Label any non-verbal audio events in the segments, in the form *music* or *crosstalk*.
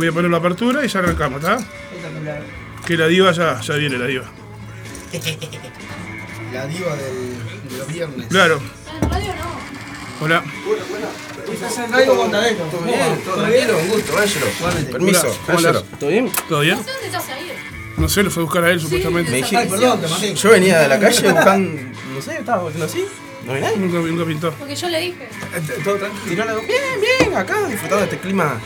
Voy a poner la apertura y ya arrancamos, ¿está? Espectacular. Que la diva ya, ya viene, la diva. *laughs* La diva del, de los viernes. Claro. En radio no. Hola. Estás en Radio Montadero. Todo bien, todo tranquilo, un gusto. Igualmente. Permiso, Hola, ¿cómo váyalo. andás? ¿Todo bien? ¿Todo bien? No sé dónde estás ahí. No sé, lo fue a buscar a él supuestamente. Me Ay, dijiste. perdón, te maté. Yo venía de la calle buscando. No sé, estaba buscando así. No vi nadie. Nunca, nunca pintó. Porque yo le dije. Todo tranquilo. Bien, bien, acá disfrutando de este clima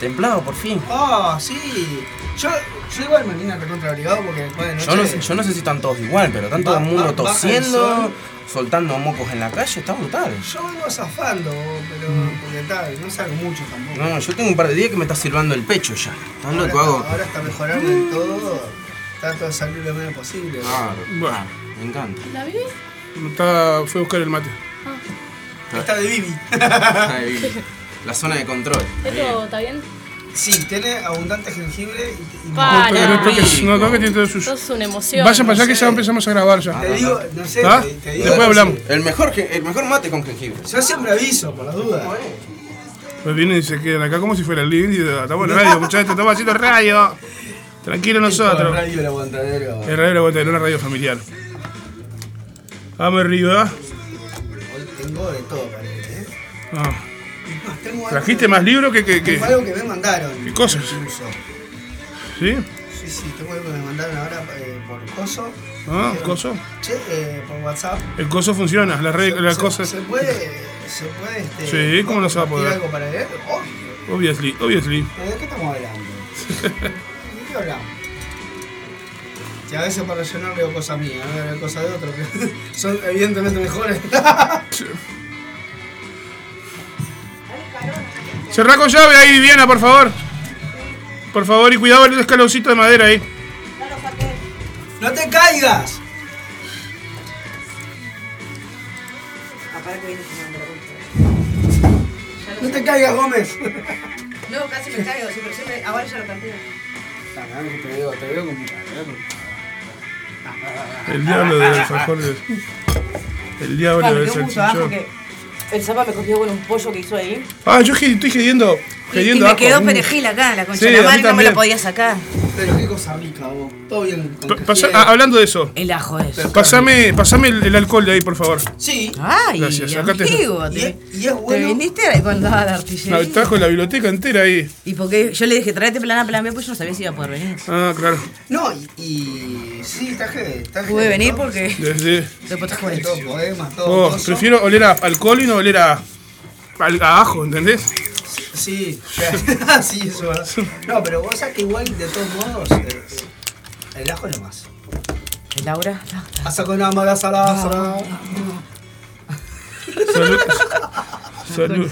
templado por fin. Ah, sí. Yo, yo igual me vine recontra obligado porque después de noche. Yo no, sé, yo no sé si están todos igual, pero están todo el mundo tosiendo, sol. soltando mocos en la calle, está brutal. Yo vengo zafando, pero Mm. porque tal, no salgo mucho tampoco. No, yo tengo un par de días que me está silbando el pecho ya. ¿Estás ahora, loco? Hago. ahora está mejorando en todo. Trato de salir lo menos posible. Claro, Bueno. me encanta. ¿La viví? Está, fue a buscar el mate. Está de Bibi. Ahí, La zona de control. ¿Esto está bien? Sí, tiene abundante jengibre y, y Pa. No, pero no. no toques, no toques, tiene todo Esto suyo. es una emoción. Vayan para allá que sé. ya empezamos a grabar ya. Te digo, no sé, ¿Ah? te, te digo. Después hablamos. El mejor, el mejor mate con jengibre. Yo siempre aviso, por las dudas. Pues vienen y se quedan acá como si fuera el living y estamos en radio, muchachos, estamos haciendo radio. Tranquilo nosotros. Radio El Aguantadero. El radio la una radio familiar. Vamos arriba. Hoy tengo de todo para leer, ¿eh? Ah, tengo ¿Trajiste más libros que, que, que- Tengo algo que me mandaron. ¿Qué cosas? incluso. ¿Sí? Sí, sí, tengo algo que me mandaron ahora eh, por coso. Ah, Dijeron, coso. Che, eh, por WhatsApp. El coso funciona, la, red, la se, cosa. se puede, se puede, este, Sí, ¿cómo no se va a poder? algo para leer? Obvio. Obviously, obviously. ¿De qué estamos hablando? *laughs* ¿De qué hablamos? Que a veces para rellenar veo cosas mías, veo cosas de otros que *laughs* son evidentemente mejores. Cerrá con llave ahí, Viviana, por favor. Por favor, y cuidado el escaloncito de madera ahí. ¡No te caigas! ¡No te caigas, Gómez! No, casi me caigo, pero siempre, ahora ya lo planteo. Te veo, te veo como... El diablo del alfajor del. El diablo Ah, me del el zapa me cogió con un pollo que hizo ahí. Ah, yo estoy gediendo. Y, me ajo. quedó perejil acá, la concha Sí, la no me lo podía sacar. Pero qué cosa rica, vos. Todo bien con pasa- ah, hablando de eso, El ajo es. pasame, pasame el, el alcohol de ahí, por favor. Sí. Ay, Gracias, acá te- Y es, es te bueno... viniste a contar la No, artillería. trajo la biblioteca entera ahí. Y porque yo le dije, tráete plan A, plan B, pues yo no sabía si iba a poder venir. Ah, claro. No, y, y sí, traje... traje Pude de venir porque Desde. después te juro. todo, poemas, todo. Oh, coso. prefiero oler a alcohol y no oler a. al- a ajo, ¿entendés? Sí, *laughs* sí, eso verdad. No, pero vos sabés que igual, de todos modos, eh, el ajo es lo más. Laura. Hasta con la mala salada. Salud. *laughs* Salud.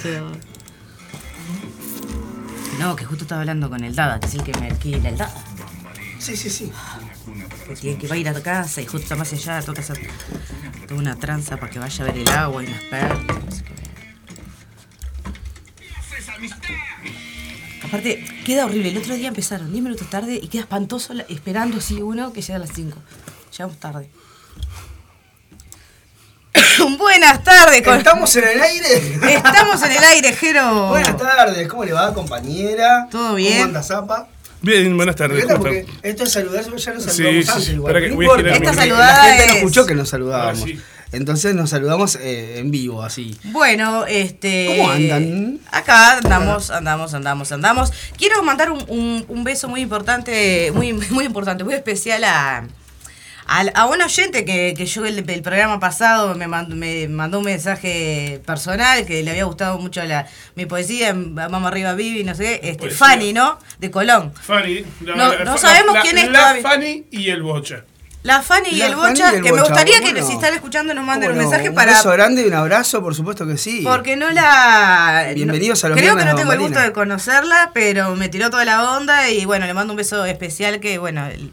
No, que justo estaba hablando con el Dada, que es el que me alquila el Dada. Sí, sí, sí. Que tiene que va a ir a tu casa y justo más allá toca hacer toda una tranza para que vaya a ver el agua y las perlas. no sé qué. Aparte, queda horrible. El otro día empezaron 10 minutos tarde y queda espantoso esperando así uno que llega a las 5. Llegamos tarde. *coughs* Buenas tardes. con- ¿Estamos en el aire? Estamos en el aire, Jero. Buenas tardes, ¿cómo le va, compañera? ¿Todo bien? ¿Cómo anda, Zapa? Bien, buenas tardes. Esto es saludarse, ya nos Sí, saludamos sí, antes sí. igual. Que no Esta saludada La gente no es- escuchó que nos saludábamos. Sí. Entonces nos saludamos eh, en vivo, así. Bueno, este. ¿Cómo andan? Acá andamos, andamos, andamos, andamos. Quiero mandar un, un- un beso muy importante, muy, muy importante, muy especial a. A, a un oyente que, que yo el, el programa pasado me mandó, me mandó un mensaje personal que le había gustado mucho la, mi poesía, Vamos arriba Vivi, no sé qué, este. Fanny, ¿no? De Colón. Fanny. la- No- la- no sabemos la- quién es La todavía. Fanny y el Bocha. La Fanny y La el Fanny Bocha, y el que me gustaría que si están escuchando nos manden un mensaje Un para beso grande y un abrazo, por supuesto que sí. Porque no la. Bienvenidos no- a los Creo que no tengo el gusto de conocerla, pero me tiró toda la onda y bueno, le mando un beso especial que, bueno, el,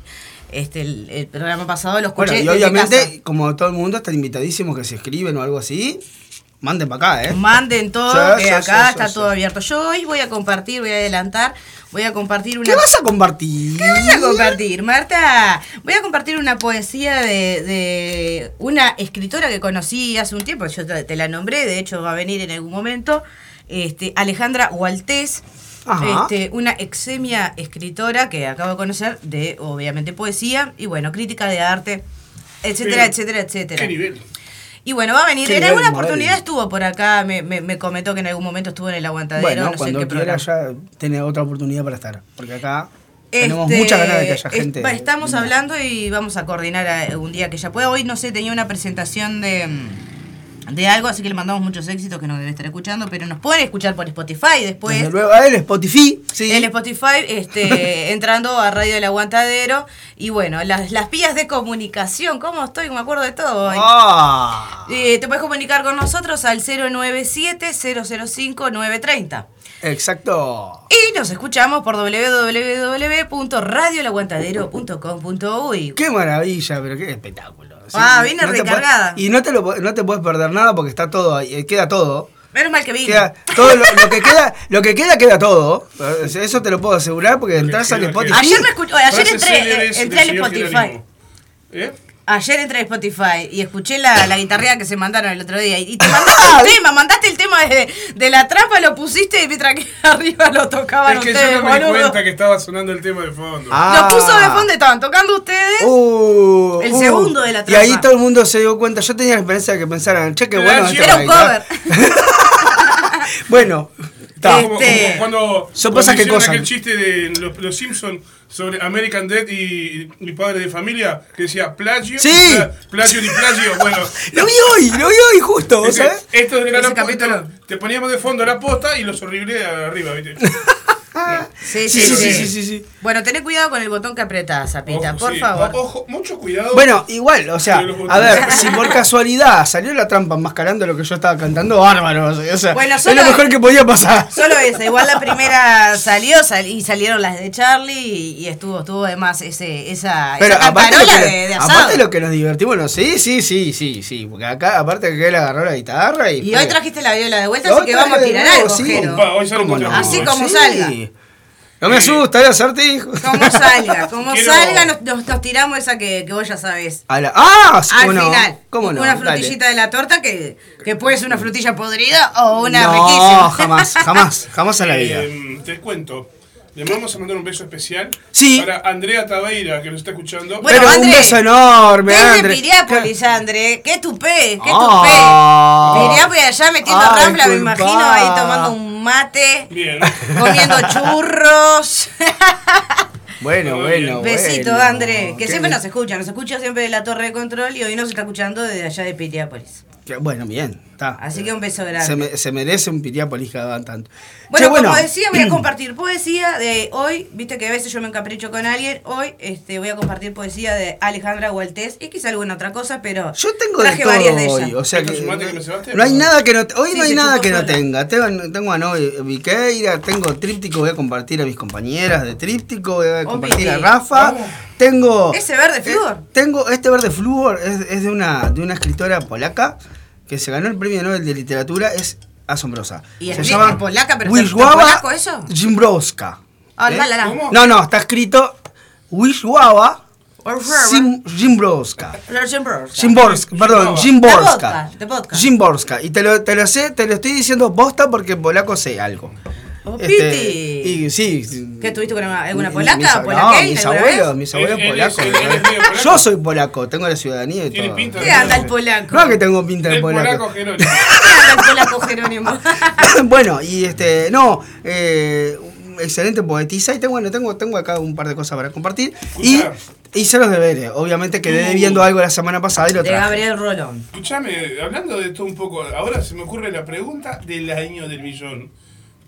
este, el, el programa pasado lo escuché. Bueno, y desde obviamente, casa. como todo el mundo, están invitadísimos que se escriben o algo así. Manden para acá, ¿eh? Manden todo, Sí, que sí, acá sí, está todo abierto. Yo hoy voy a compartir, voy a adelantar, voy a compartir una. ¿Qué vas a compartir? ¿Qué vas a compartir, Marta? Voy a compartir una poesía de, de una escritora que conocí hace un tiempo, yo te, te la nombré, de hecho va a venir en algún momento, este, Alejandra Gualtés. Este, una exemia escritora que acabo de conocer de, obviamente, poesía y, bueno, crítica de arte, etcétera, Pero, etcétera, etcétera. ¿Qué nivel? Y bueno, va a venir. Qué En alguna oportunidad estuvo por acá, me, me, me comentó que en algún momento estuvo en el aguantadero, Bueno, no sé cuando qué quiera programa. ya tiene otra oportunidad para estar. Porque acá tenemos Este, muchas ganas de que haya gente. estamos hablando y vamos a coordinar a- un día que ella pueda. Hoy, no sé, tenía una presentación de, mm, de algo, así que le mandamos muchos éxitos que nos debe estar escuchando, pero nos pueden escuchar por Spotify después. Desde luego, él, Spotify. Sí. En Spotify, este, *laughs* entrando a Radio del Aguantadero. Y bueno, las, las vías de comunicación, ¿cómo estoy? Me acuerdo de todo Eh, te puedes comunicar con nosotros al 097-005-930. exacto. Y nos escuchamos por www.radiolaguantadero.com.uy. Qué maravilla, pero qué espectáculo. Ah, viene recargada. y no te, lo, no te puedes perder nada porque está todo ahí, eh, queda todo. Menos mal que vine. Queda, todo lo, lo que queda, *laughs* lo que queda, queda todo. Eso te lo puedo asegurar porque entras al Spotify. Ayer me escuché, ayer entré, eh, entré al Spotify. ¿Eh? Ayer entré a Spotify y escuché la, la guitarrea que se mandaron el otro día. Y te *laughs* mandaste el tema, mandaste el tema de, de la trapa, lo pusiste y mientras que *laughs* arriba lo tocaban Es que ustedes, yo no me di cuenta que estaba sonando el tema de fondo. Ah. Lo puso de fondo, estaban tocando ustedes. Uh, El uh. segundo de la Y ahí todo el mundo se dio cuenta. Yo tenía la esperanza de que pensaran, che, qué bueno. Era Era un cover. *laughs* bueno, está. Como, Este- como cuando, Son cuando cosas que hicieron aquel chiste de los, los Simpsons sobre American Dead y, y Padre de Familia que decía plagio, Sí. pla- plagio y plagio. Bueno, *laughs* Lo vi hoy, lo vi hoy justo, ¿vos ese- sabés? esto era Ese la te poníamos de fondo la posta y los horrible arriba, ¿viste? *laughs* Sí, Sí, sí, sí, sí. sí. Bueno, tené cuidado con el botón que apretás, Zapita, Ojo, por sí. favor. Ojo, mucho cuidado. Bueno, igual, o sea, a ver, si por casualidad salió la trampa enmascarando lo que yo estaba cantando, bárbaro. O sea, Bueno, es lo mejor que podía pasar. Solo esa, igual la primera salió sal- y salieron las de Charlie y, y estuvo, estuvo además ese, esa, Pero esa aparte lo, cantarola que, de, aparte lo que nos divertimos, sí, sí, sí, sí, sí. Porque acá, aparte que él agarró la guitarra y. Y fue- hoy trajiste la viola de vuelta, así que vamos a tirar algo. Así como Sí. salga. No me asusta, el acertijo. Como salga, como Quiero- salga, nos, nos- nos tiramos esa que, que vos ya sabés. A la- ¡Ah! sí, Al ¿cómo no? final, ¿Cómo no? una Dale. frutillita de la torta que, que puede ser una frutilla podrida o una no, riquísima. jamás, jamás, jamás en la *laughs* vida. Eh, te cuento. Le vamos a mandar un beso especial Sí. para Andrea Tabeira, que nos está escuchando. Bueno, Pero un André, beso enorme, Desde André. Piriápolis, André. Qué tupé, qué Ah. tupé. Piriápolis allá metiendo Ay, rampla, me imagino ahí tomando un mate, Bien. comiendo *laughs* churros. *laughs* Bueno, bueno. Besito, bueno. André. Que siempre nos escucha, nos escucha siempre de la torre de control y hoy nos está escuchando desde allá de Piriápolis. Bueno, bien, está. Así que un beso grande. Se, me- se merece un Piriápolis que hagan tanto. Bueno, Che, como decía, voy a *clears throat* compartir poesía de hoy. Viste que a veces yo me encapricho con alguien. Hoy este, voy a compartir poesía de Alejandra Gualtés y quizá alguna otra cosa, pero. Yo tengo de traje todo varias de ellas. hoy, o sea ¿Esto que que no hay nada que no hoy Sí, no hay nada que no sola. tenga. Tengo, tengo a Noé Viqueira, tengo tríptico, voy a compartir a mis compañeras de tríptico, voy a compartir a. Rafa. Tengo Ese verde eh, flúor. tengo este verde flúor es, es de una de una escritora polaca que se ganó el premio Nobel de literatura, es asombrosa. Y se es llama polaca, pero polaco eso. Jimbrowska. Ah, ¿Eh? la, la, la. ¿Cómo? No, no, está escrito Wisława Jimbrowska. Jimborska, perdón, vodka. Jimborska. Y te lo, te lo sé, te lo estoy diciendo bosta porque en polaco sé algo. Oh, Este, Piti. y sí. ¿Qué tuviste con una- alguna polaca? mis- ¿Polaqueña No, mis abuelos, vez? mis abuelos polacos. polaco. Yo soy polaco, tengo la ciudadanía y Tiene todo. pinta ¿Qué anda el polaco? No que tengo pinta de El polaco polaco. Jerónimo. *laughs* ¿Qué anda el polaco Jerónimo? *laughs* bueno, y este, no, eh, excelente poetisa y tengo, bueno, tengo, tengo acá un par de cosas para compartir. Y hice los deberes, obviamente quedé debiendo algo la semana pasada y lo De traje. Gabriel Rolón. Escuchame, hablando de todo un poco, ahora se me ocurre la pregunta del año del millón.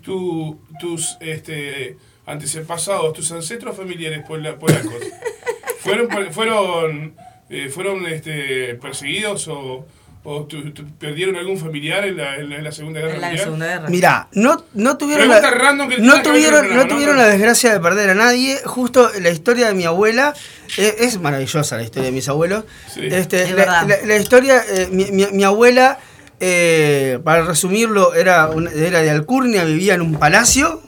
Tu, tus este, antepasados, tus ancestros familiares pola- polacos, *laughs* ¿fueron, fueron, eh, fueron este, perseguidos o, o tu- tu- perdieron algún familiar en la, en la- en la Segunda Guerra En la Mundial? Segunda Guerra. Mirá, no, no tuvieron, la, no tuvieron, programa, no ¿no? tuvieron la desgracia de perder a nadie. Justo la historia de mi abuela eh, es maravillosa, la historia de mis abuelos. Sí. Este, Es la, verdad. la- la historia, eh, mi, mi- mi abuela, eh, para resumirlo, era, una- era de Alcurnia, vivía en un palacio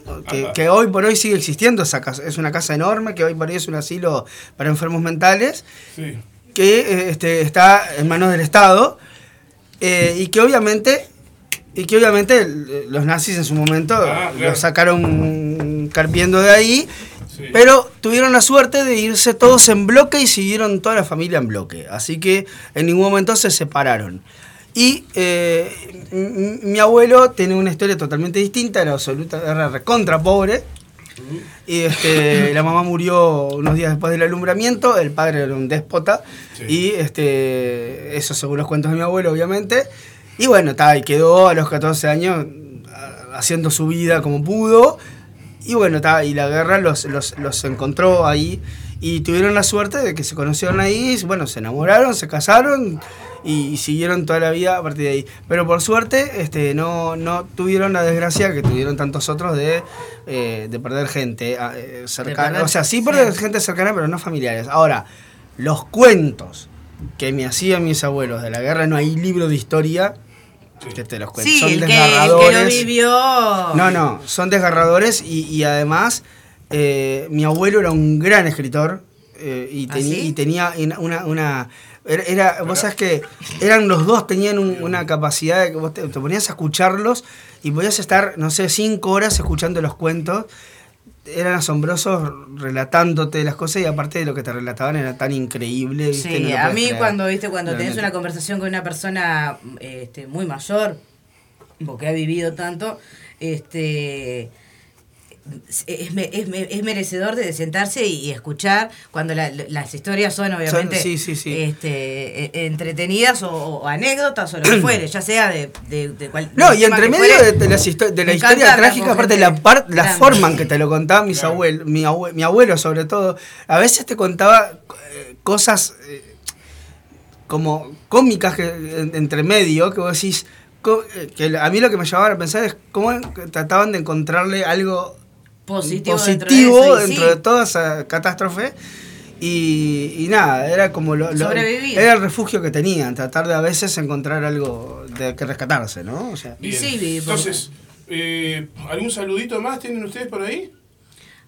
que, hoy por hoy sigue existiendo. Esa casa, es una casa enorme que hoy por hoy es un asilo para enfermos mentales Sí. que eh, este, está en manos del Estado eh, y que obviamente Y que obviamente los nazis en su momento Ah, claro. lo sacaron carpiendo de ahí. Sí. Pero tuvieron la suerte de irse todos en bloque y siguieron toda la familia en bloque. Así que en ningún momento se separaron. Y eh, mi abuelo tiene una historia totalmente distinta, era absoluta, era recontra pobre. Y este, *laughs* la mamá murió unos días después del alumbramiento, el padre era un déspota. Sí. Y este, eso según los cuentos de mi abuelo, obviamente. Y bueno, ta, y quedó a los 14 años a- haciendo su vida como pudo. Y bueno, ta, y la guerra los, los, los encontró ahí. Y tuvieron la suerte de que se conocieron ahí, y, bueno, se enamoraron, se casaron y, y siguieron toda la vida a partir de ahí. Pero por suerte este, no, no tuvieron la desgracia que tuvieron tantos otros de, eh, de perder gente ah, eh, cercana. perder- o sea, sí perder sí. gente cercana, pero no familiares. Ahora, los cuentos que me hacían mis abuelos de la guerra, no hay libro de historia que te los cuento. Sí, son el que, el que lo desgarradores. vivió. No, no, son desgarradores y, y además eh, mi abuelo era un gran escritor eh, y, ¿Ah, sí? y tenía una... una era, vos sabés que eran los dos, tenían un- una capacidad de que vos te, te ponías a escucharlos y podías estar, no sé, cinco horas escuchando los cuentos. Eran asombrosos relatándote las cosas y aparte de lo que te relataban era tan increíble. ¿viste? Sí, No a mí creer. cuando viste cuando tenés una conversación con una persona este, muy mayor, porque ha vivido tanto, este es, es, es merecedor de sentarse y, escuchar cuando la- las historias son obviamente sí, sí, sí. Este, e- entretenidas o, o anécdotas o lo que *clears throat* fuere, ya sea de, de, de cual- No, y entre medio fuere. de, las histo- de la historia trágica, aparte la, par- la grande. forma en que te lo contaban mis Claro. abuelos, mi, abue- mi abuelo sobre todo, a veces te contaba eh, cosas eh, como cómicas que, en- entre medio, que vos decís, eh, que a mí lo que me llevaba a pensar es cómo trataban de encontrarle algo positivo, positivo dentro de, eso, dentro sí. de toda esa catástrofe. Y, y nada, era como lo, lo- era el refugio que tenían, tratar de a veces encontrar algo de que rescatarse, ¿no? O sea, Bien. Entonces, eh, ¿algún saludito más tienen ustedes por ahí?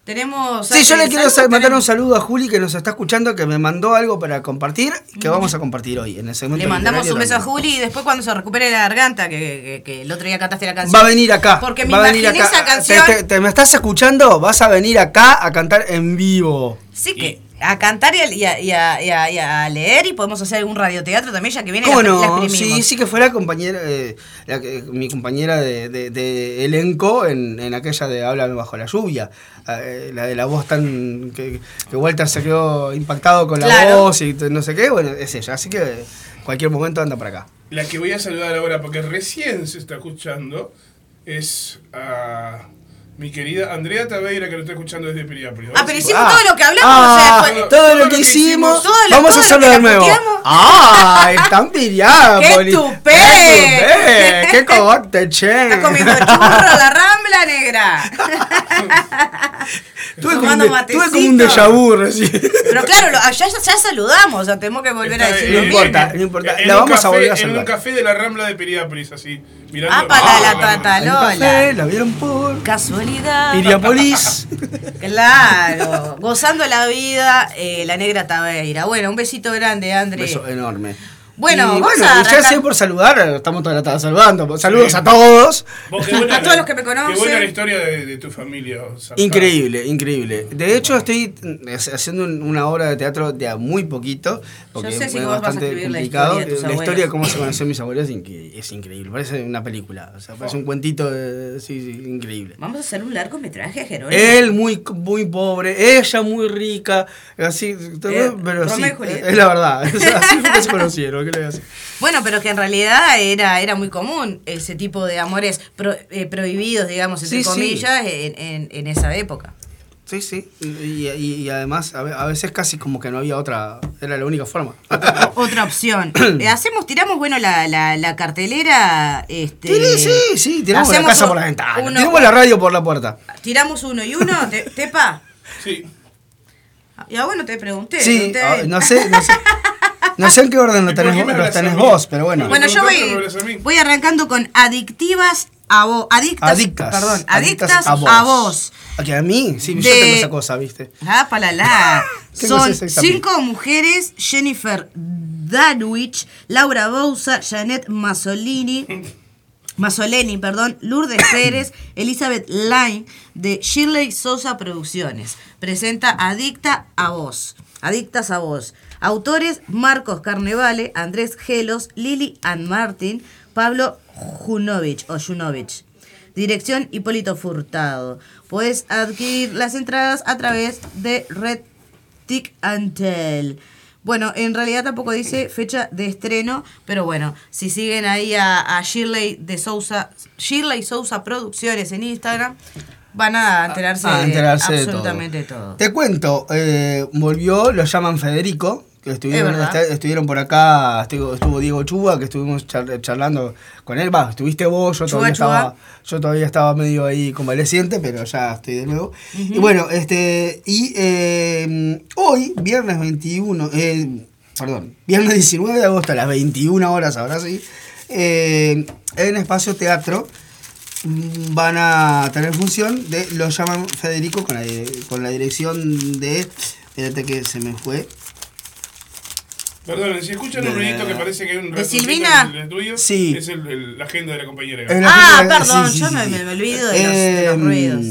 Tenemos Sí, yo le quiero mandar un saludo a Juli que nos está escuchando, que me mandó algo para compartir, que vamos a compartir hoy en el segmento Le mandamos un beso a. Juli y después cuando se recupere la garganta, que, que- que el otro día cantaste la canción. Va a venir acá. Porque me va venir imaginé acá. esa canción. Te, te- te- me estás escuchando? Vas a venir acá a cantar en vivo. Sí, que a cantar y a, y a- y a- y a- y a leer y podemos hacer algún radioteatro también, ya que viene ¿Cómo la, la no? exprimimos. Sí, sí que fue la compañera, eh, la mi compañera de, de- de elenco en, en aquella de Háblame bajo la lluvia. Eh, la de la voz tan. Que, que Walter se quedó impactado con la Claro. voz y no sé qué. Bueno, es ella. Así que en cualquier momento anda para acá. La que voy a saludar ahora, porque recién se está escuchando, es a mi querida Andrea Taveira, que lo está escuchando desde Piriápolis. Ah, pero hicimos Ah. todo lo que hablamos, Ah, o sea, fue- todo lo que hicimos. todo lo- Vamos todo a lo hacerlo que de la nuevo. ¡Ah! Están Piriápolis. *laughs* ¡Qué tupé! ¡Qué cogote, che! Estás comiendo churro a la rambla negra. *laughs* Tuve como, un tuve como un déjà vu recién. Pero claro, lo- ya, ya saludamos, o sea, tenemos que volver a Está, decirlo No eh, importa, no importa. en La un vamos a café- volver a En un saludar. café de la Rambla de Piriápolis, así. Mirando. Ah, para la Ah, tatalola. El café, la vieron por Casualidad. Piriápolis. *laughs* Claro, gozando la vida, eh, la negra Taveira. Bueno, un besito grande, Un André. beso enorme. Bueno, y vamos bueno, a ya sé por saludar, estamos toda la tarde saludando. Saludos Sí. a todos. Buena A todos los que me conocen. Qué buena la historia de, de tu familia. Increíble, increíble. De hecho, estoy haciendo un- una obra de teatro de a muy poquito, porque Yo sé es si vos vas a bastante escribir la complicado. historia de tus la historia de cómo se conocieron mis abuelos es, incre- es increíble. Parece una película, o sea, parece un cuentito de- sí, sí, increíble. Vamos a hacer un largometraje, Jerónimo. Él muy, muy pobre, ella muy rica, así, pero Romeo sí, y Julieta. es la verdad. *laughs* Así fue que se conocieron, ¿qué le voy a hacer? Bueno, pero que en realidad era, era muy común ese tipo de amores pro- eh, prohibidos, digamos, entre Sí, sí. comillas, en, en- en esa época. Sí, sí, y, y- y además a ve- a veces casi como que no había otra, era la única forma. *laughs* Otra opción. Eh, hacemos, tiramos, bueno, la, la, la cartelera. Este, Sí, sí, sí, tiramos la casa un- por la ventana, uno- tiramos la radio por la puerta. Tiramos uno y uno, *laughs* te- Tepa. Sí. Y a bueno te pregunté. Sí, a ah, no sé, no sé. *laughs* No sé en qué orden lo ¿Y por tenés, vos- lo tenés vos, pero bueno. Bueno, yo voy, voy arrancando con adictivas a vos. Adictas, Adictas. Perdón, adictas, a vos. ¿A qué, a mí? Sí, yo De- tengo esa cosa, ¿viste? Ah, palala. *laughs* Tengo Son cinco mujeres: Jennifer Danwich, Laura Bouza, Janet Masolini, *laughs* Masoleni, perdón, Lourdes Pérez, *coughs* Elizabeth Line de Shirley Sosa Producciones. Presenta Adicta a Voz. Adictas a Voz. Autores Marcos Carnevale, Andrés Gelos, Lili Ann Martin, Pablo Junovich o Junovich. Dirección Hipólito Furtado. Puedes adquirir las entradas a través de Red Tick Antel. Bueno, en realidad tampoco dice fecha de estreno, pero bueno, si siguen ahí a, a Shirley de Sousa, Shirley Sousa Producciones en Instagram, van a enterarse, A de enterarse de todo. absolutamente todo. Te cuento, eh, volvió, lo llaman Federico, que estuvieron, Es este- estuvieron por acá, estuvo, estuvo Diego Chuba, que estuvimos char- charlando con él, va, estuviste vos, yo Chuba, todavía, Chuba. estaba, yo todavía estaba medio ahí convaleciente, pero ya estoy de nuevo. Y bueno, este, y eh, hoy, viernes 21, eh, perdón, viernes 19 de agosto a las 21 horas, ahora sí, eh, en Espacio Teatro, mm, van a tener función de lo llaman Federico con la, con la dirección de espérate que se me fue Perdón, si escuchan un ruidito que parece que hay un ¿De Silvina? en el estudio, Sí. es el- el- la agenda de la compañera. Ah, perdón, sí, sí, yo sí, me, sí. me- olvido de los, de los Em, ruidos.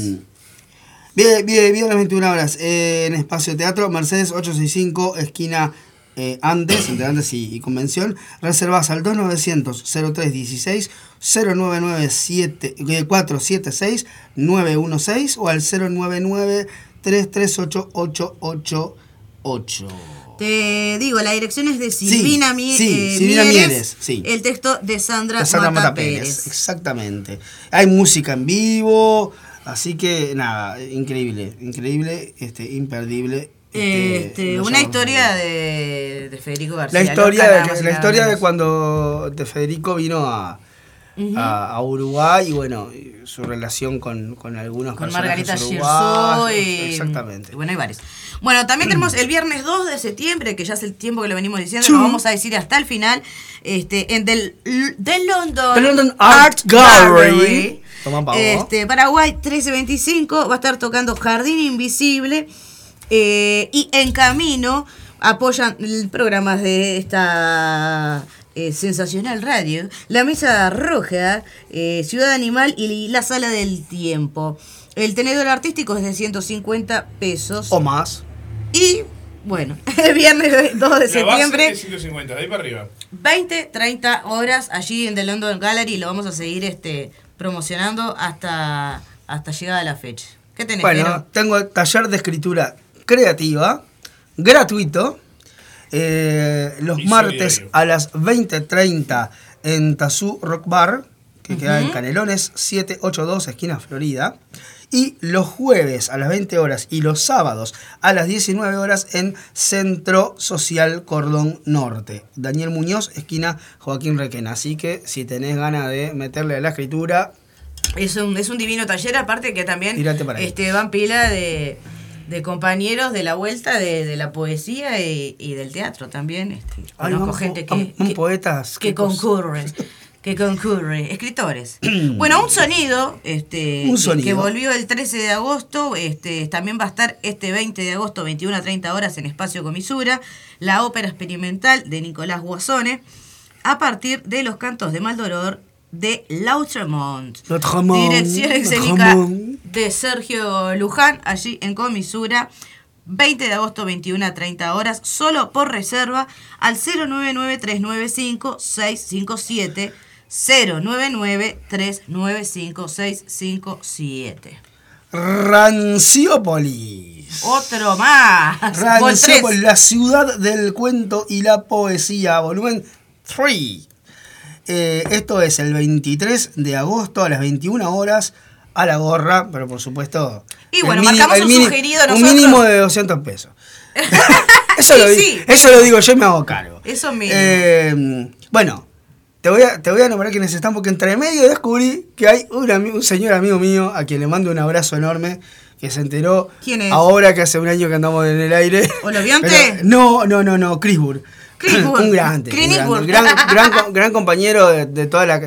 Bien, bien, bien, las 21 horas eh, en Espacio Teatro, Mercedes 865, esquina eh, Andes, entre Andes y, y Convención. Reservas al 2900-0316, 0997 eh, 476 916 o al 099 338 888. Te digo, la dirección es de Silvina, sí, eh, Silvina Mieres, Mieres, sí. El texto de Sandra, De Sandra Mata Mata Pérez, Pérez. exactamente. Hay música en vivo, así que nada, increíble, increíble, este, imperdible. este, Este, una historia de, de Federico García. La historia, de, la historia de cuando de Federico vino a, a, a Uruguay y bueno, su relación con, con algunos Con Margarita Girsó uruguayos, y. Exactamente. y bueno, hay varios. Bueno, también tenemos el viernes 2 de septiembre, que ya es el tiempo que lo venimos diciendo, lo vamos a decir hasta el final, este, en del, del London, The London Art Gallery. Pavo. este, Paraguay 1325, va a estar tocando Jardín Invisible eh, y En Camino apoyan programas de esta eh, sensacional radio, La Mesa Roja, eh, Ciudad Animal y La Sala del Tiempo. El tenedor artístico es de 150 pesos. O más. Y bueno, *laughs* el viernes 2 de La base septiembre, es 150, de ahí para arriba. 20, 30 horas allí en The London Gallery. Lo vamos a seguir este, promocionando hasta, hasta llegada la fecha. ¿Qué tenés, Bueno, Jero? tengo el taller de escritura creativa, gratuito, eh, los Y martes solidario. a las 20.30 en Tazú Rock Bar, que queda en Canelones 782, esquina Florida. Y los jueves a las 20 horas y los sábados a las 19 horas en Centro Social Cordón Norte. Daniel Muñoz, esquina Joaquín Requena. Así que si tenés ganas de meterle a la escritura, Es un, es un divino taller, aparte que también este, van pila de, de compañeros de la vuelta de, de la poesía y, y del teatro también. Este, Ay, conozco gente que, que- poetas. que qué cosa. concurre. *laughs* Que concurre. Escritores. *clears throat* bueno, un sonido, este, Un que- sonido. que volvió el 13 de agosto, este, también va a estar este 20 de agosto, 21 a 30 horas en Espacio Comisura, la ópera experimental de Nicolás Guasone, a partir de los cantos de Maldoror de Lautremont. Lautremont, Dirección escénica de Sergio Luján, allí en Comisura. 20 de agosto, 21 a 30 horas, solo por reserva al 099-395-657. 099-395-657. Ranciópolis. Otro más. *laughs* Ranciópolis, la ciudad del cuento y la poesía, volumen 3. Eh, esto es el 23 de agosto a las 21 horas a la gorra, pero por supuesto. Y bueno, marcamos un sugerido Un nosotros. mínimo de 200 pesos. *laughs* eso, Sí, lo, sí. eso lo digo yo y me hago cargo. Eso mismo. Eh, bueno, te voy, a, te voy a nombrar quienes están, porque entre medio descubrí que hay un, señor amigo mío a quien le mando un abrazo enorme, que se enteró ¿Quién es? ahora que hace un año que andamos en el aire. ¿Olobionte? Pero- No, no, no, no, Chris Burr. Clint *clears throat* Eastwood. un grande. un grande, gran, *laughs* gran, gran compañero de, de toda la-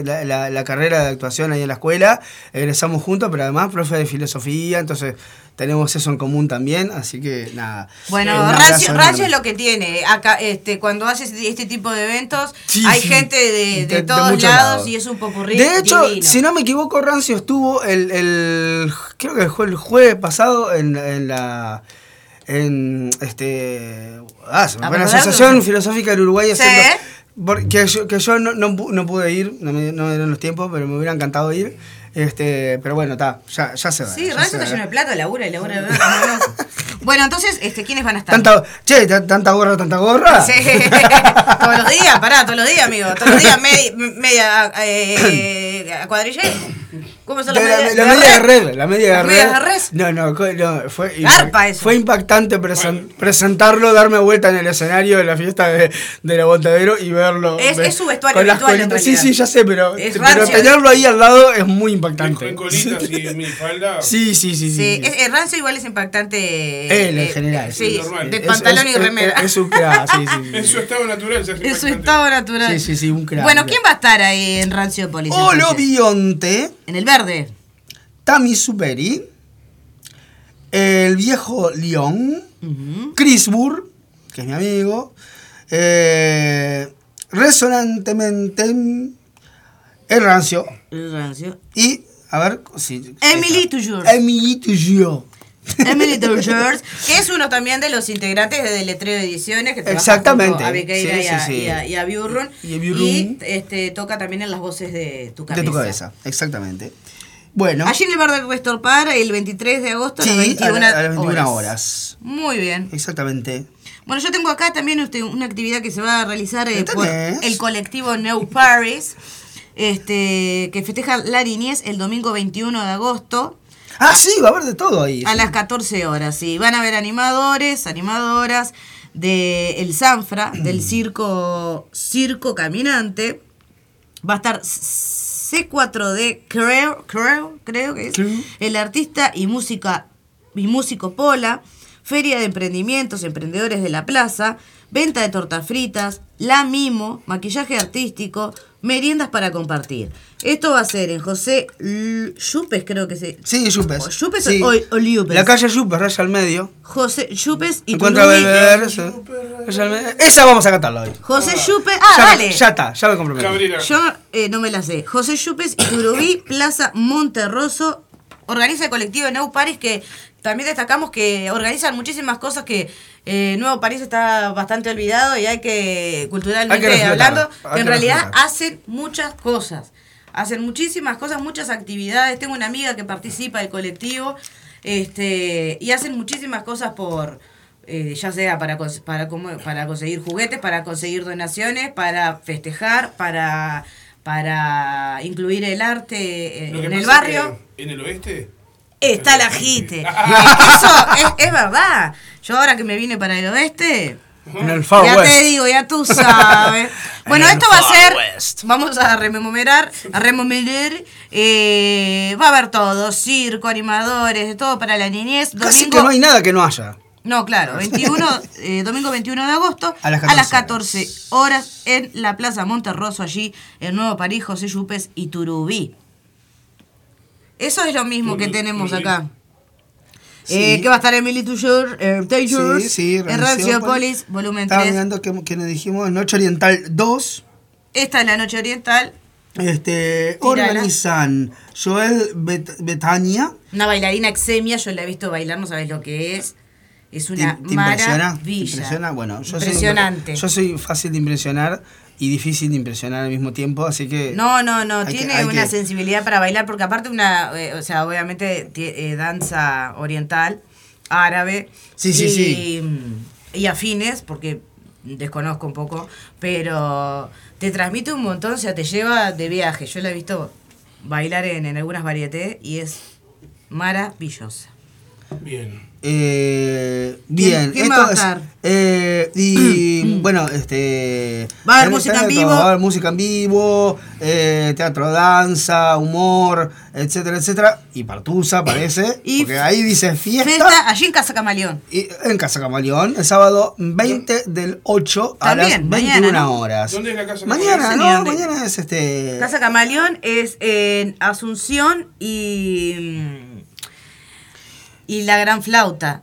la carrera de actuación ahí en la escuela. Egresamos juntos, pero además profe de filosofía, entonces tenemos eso en común también, así que nada. Bueno, enorme. Rancio es lo que tiene. Acá, este, cuando haces este tipo de eventos, Sí, hay sí. gente de, de todos lados, y es un popurrí De hecho, divino. si no me equivoco, Rancio estuvo el, el creo que fue el jueves pasado en, en la en este ah, se me ¿A fue la Bernardo? Asociación Filosófica del Uruguay Sí. haciendo porque yo, que yo no, no, no pude ir, no me, no me dieron los tiempos, pero me hubiera encantado ir. Este, pero bueno, está, ya, ya se va. Sí, se está lleno de plata, labura y labura. *laughs* bueno, entonces, este, ¿quiénes van a estar? Tanta, che, ta- tanta gorra, tanta gorra. Sí, *laughs* todos los días, pará, todos los días, amigo. Todos los días, media, media eh, cuadrilla. ¿Cómo son De las la, medias? la ¿De media de red? red, la media de ¿Las red. medias de res? No, no, no, fue, Garpa eso. fue impactante presen- presentarlo, darme vuelta en el escenario de la fiesta de, de la Botadero y verlo. Es- ver- es su vestuario con las habitual, en. Sí, sí, ya sé, pero, Es pero rancio. tenerlo ahí al lado es muy impactante. colitas *laughs* y mi falda. Sí, sí, sí. sí, Sí, sí. es, el rancio igual es impactante. Él en eh, general. Sí, normal. de Es- pantalón es- y remera. Es, es un crack, sí, sí, sí. *laughs* En su estado natural se hace En su estado natural. Sí, sí, sí, un crack. Bueno, ¿quién va a estar ahí en Ranciopolis? entonces? Olobionte, En el verde. Tami Superi, el viejo León, Ujú. Chris Burr, que es mi amigo, eh, resonantemente el rancio El rancio. y, a ver, si... Emily Toujours. Emily Toujours. Emily Durgers, que es uno también de los integrantes de Deletreo Ediciones, que Exactamente, a Bequeira sí, y, a, sí, sí. y a- y a Biurrun, Y a Biurrun. y, este, toca también en las voces de tu cabeza. De tu cabeza, exactamente. Bueno, Allí en el bar del Restor Par, el 23 de agosto a las sí, 21, a, la- a las 21 horas. Muy bien. Exactamente. Bueno, yo tengo acá también una actividad que se va a realizar eh, ¿Qué por el colectivo New Paris, este, que festeja la niñez el domingo 21 de agosto. Ah, sí, va a haber de todo ahí. A sí. las 14 horas, sí. Van a haber animadores, animadoras de El Sanfra, Mm. del circo Circo Caminante. Va a estar C4D, creo, creo, creo que es. El artista y música y músico Pola. Feria de emprendimientos, emprendedores de la plaza. Venta de tortas fritas, la mimo, maquillaje artístico, meriendas para compartir. Esto va a ser en José L- Yupes, creo que se, Sí, Yupes. ¿O Yupes Sí. o, o Liupes? La calle Yupes, raya al medio. José Yupes y Encuentra medio. Esa vamos a cantarla hoy. José Yupes. Ah, ya, dale. ya está, ya me comprometo. Cabrera. Yo eh, no me la sé. José Yupes y Turubí, *coughs* Plaza Monterroso. Organiza el colectivo de Nuevo París que también destacamos que organizan muchísimas cosas que eh, Nuevo París está bastante olvidado y hay que, culturalmente Hay que reflotar, hablando, que en realidad hacen muchas cosas. Hacen muchísimas cosas, muchas actividades. Tengo una amiga que participa del colectivo este, y hacen muchísimas cosas por, eh, ya sea para, para, para conseguir juguetes, para conseguir donaciones, para festejar, para, para incluir el arte eh, en el barrio. que En el oeste. Está la jite. Eso es, es verdad. Yo ahora que me vine para el oeste, En el Far ya West. te digo, ya tú *laughs* sabes. Bueno, esto va a ser. West. Vamos a rememorar, a rememorar. eh, va a haber todo: circo, animadores, de todo para la niñez. Casi Domingo. que no hay nada que no haya. No, claro, 21, eh, domingo 21 de agosto A las 14 horas en la Plaza Monterroso, allí en Nuevo París, José Yupes y Turubí. Eso es lo mismo que tenemos acá. Sí. Eh, que va a estar Emily Toujour, eh, Taylor, Sí, sí, en Ranciopolis, volumen Estaba 3. mirando que, que nos dijimos Noche Oriental 2. Esta es la noche oriental. Este, organizan Joel Bet- Betania. Una bailarina exemia, yo la he visto bailar, no sabes lo que es. Es una ¿Te, te impresiona? ¿Te maravilla. impresiona? Bueno, yo Impresionante. Soy, yo soy fácil de impresionar y difícil de impresionar al mismo tiempo, así que... No, no, no, que- tiene una que- sensibilidad para bailar, porque aparte una, eh, o sea, obviamente eh, danza oriental, árabe. Sí, sí, y, sí. Y afines, porque desconozco un poco, pero te transmite un montón, o sea, te lleva de viaje. Yo la he visto bailar en, en algunas varietés y es maravillosa. Bien. Eh, bien, quién esto va a es- estar? eh, y *clears throat* bueno, este. Va a haber música en vivo. Va a haber música en vivo, eh, teatro, danza, humor, etcétera, etcétera. Y partusa, parece. Y porque ahí dice fiesta. Fiesta allí en Casa Camaleón. Y en Casa Camaleón, el sábado 20 del 8 a También, las mañana, 21 ¿no? horas. ¿Dónde es la Casa Mañana, Camaleón? no, Señor. mañana es este. Casa Camaleón es en Asunción y. Y la gran flauta.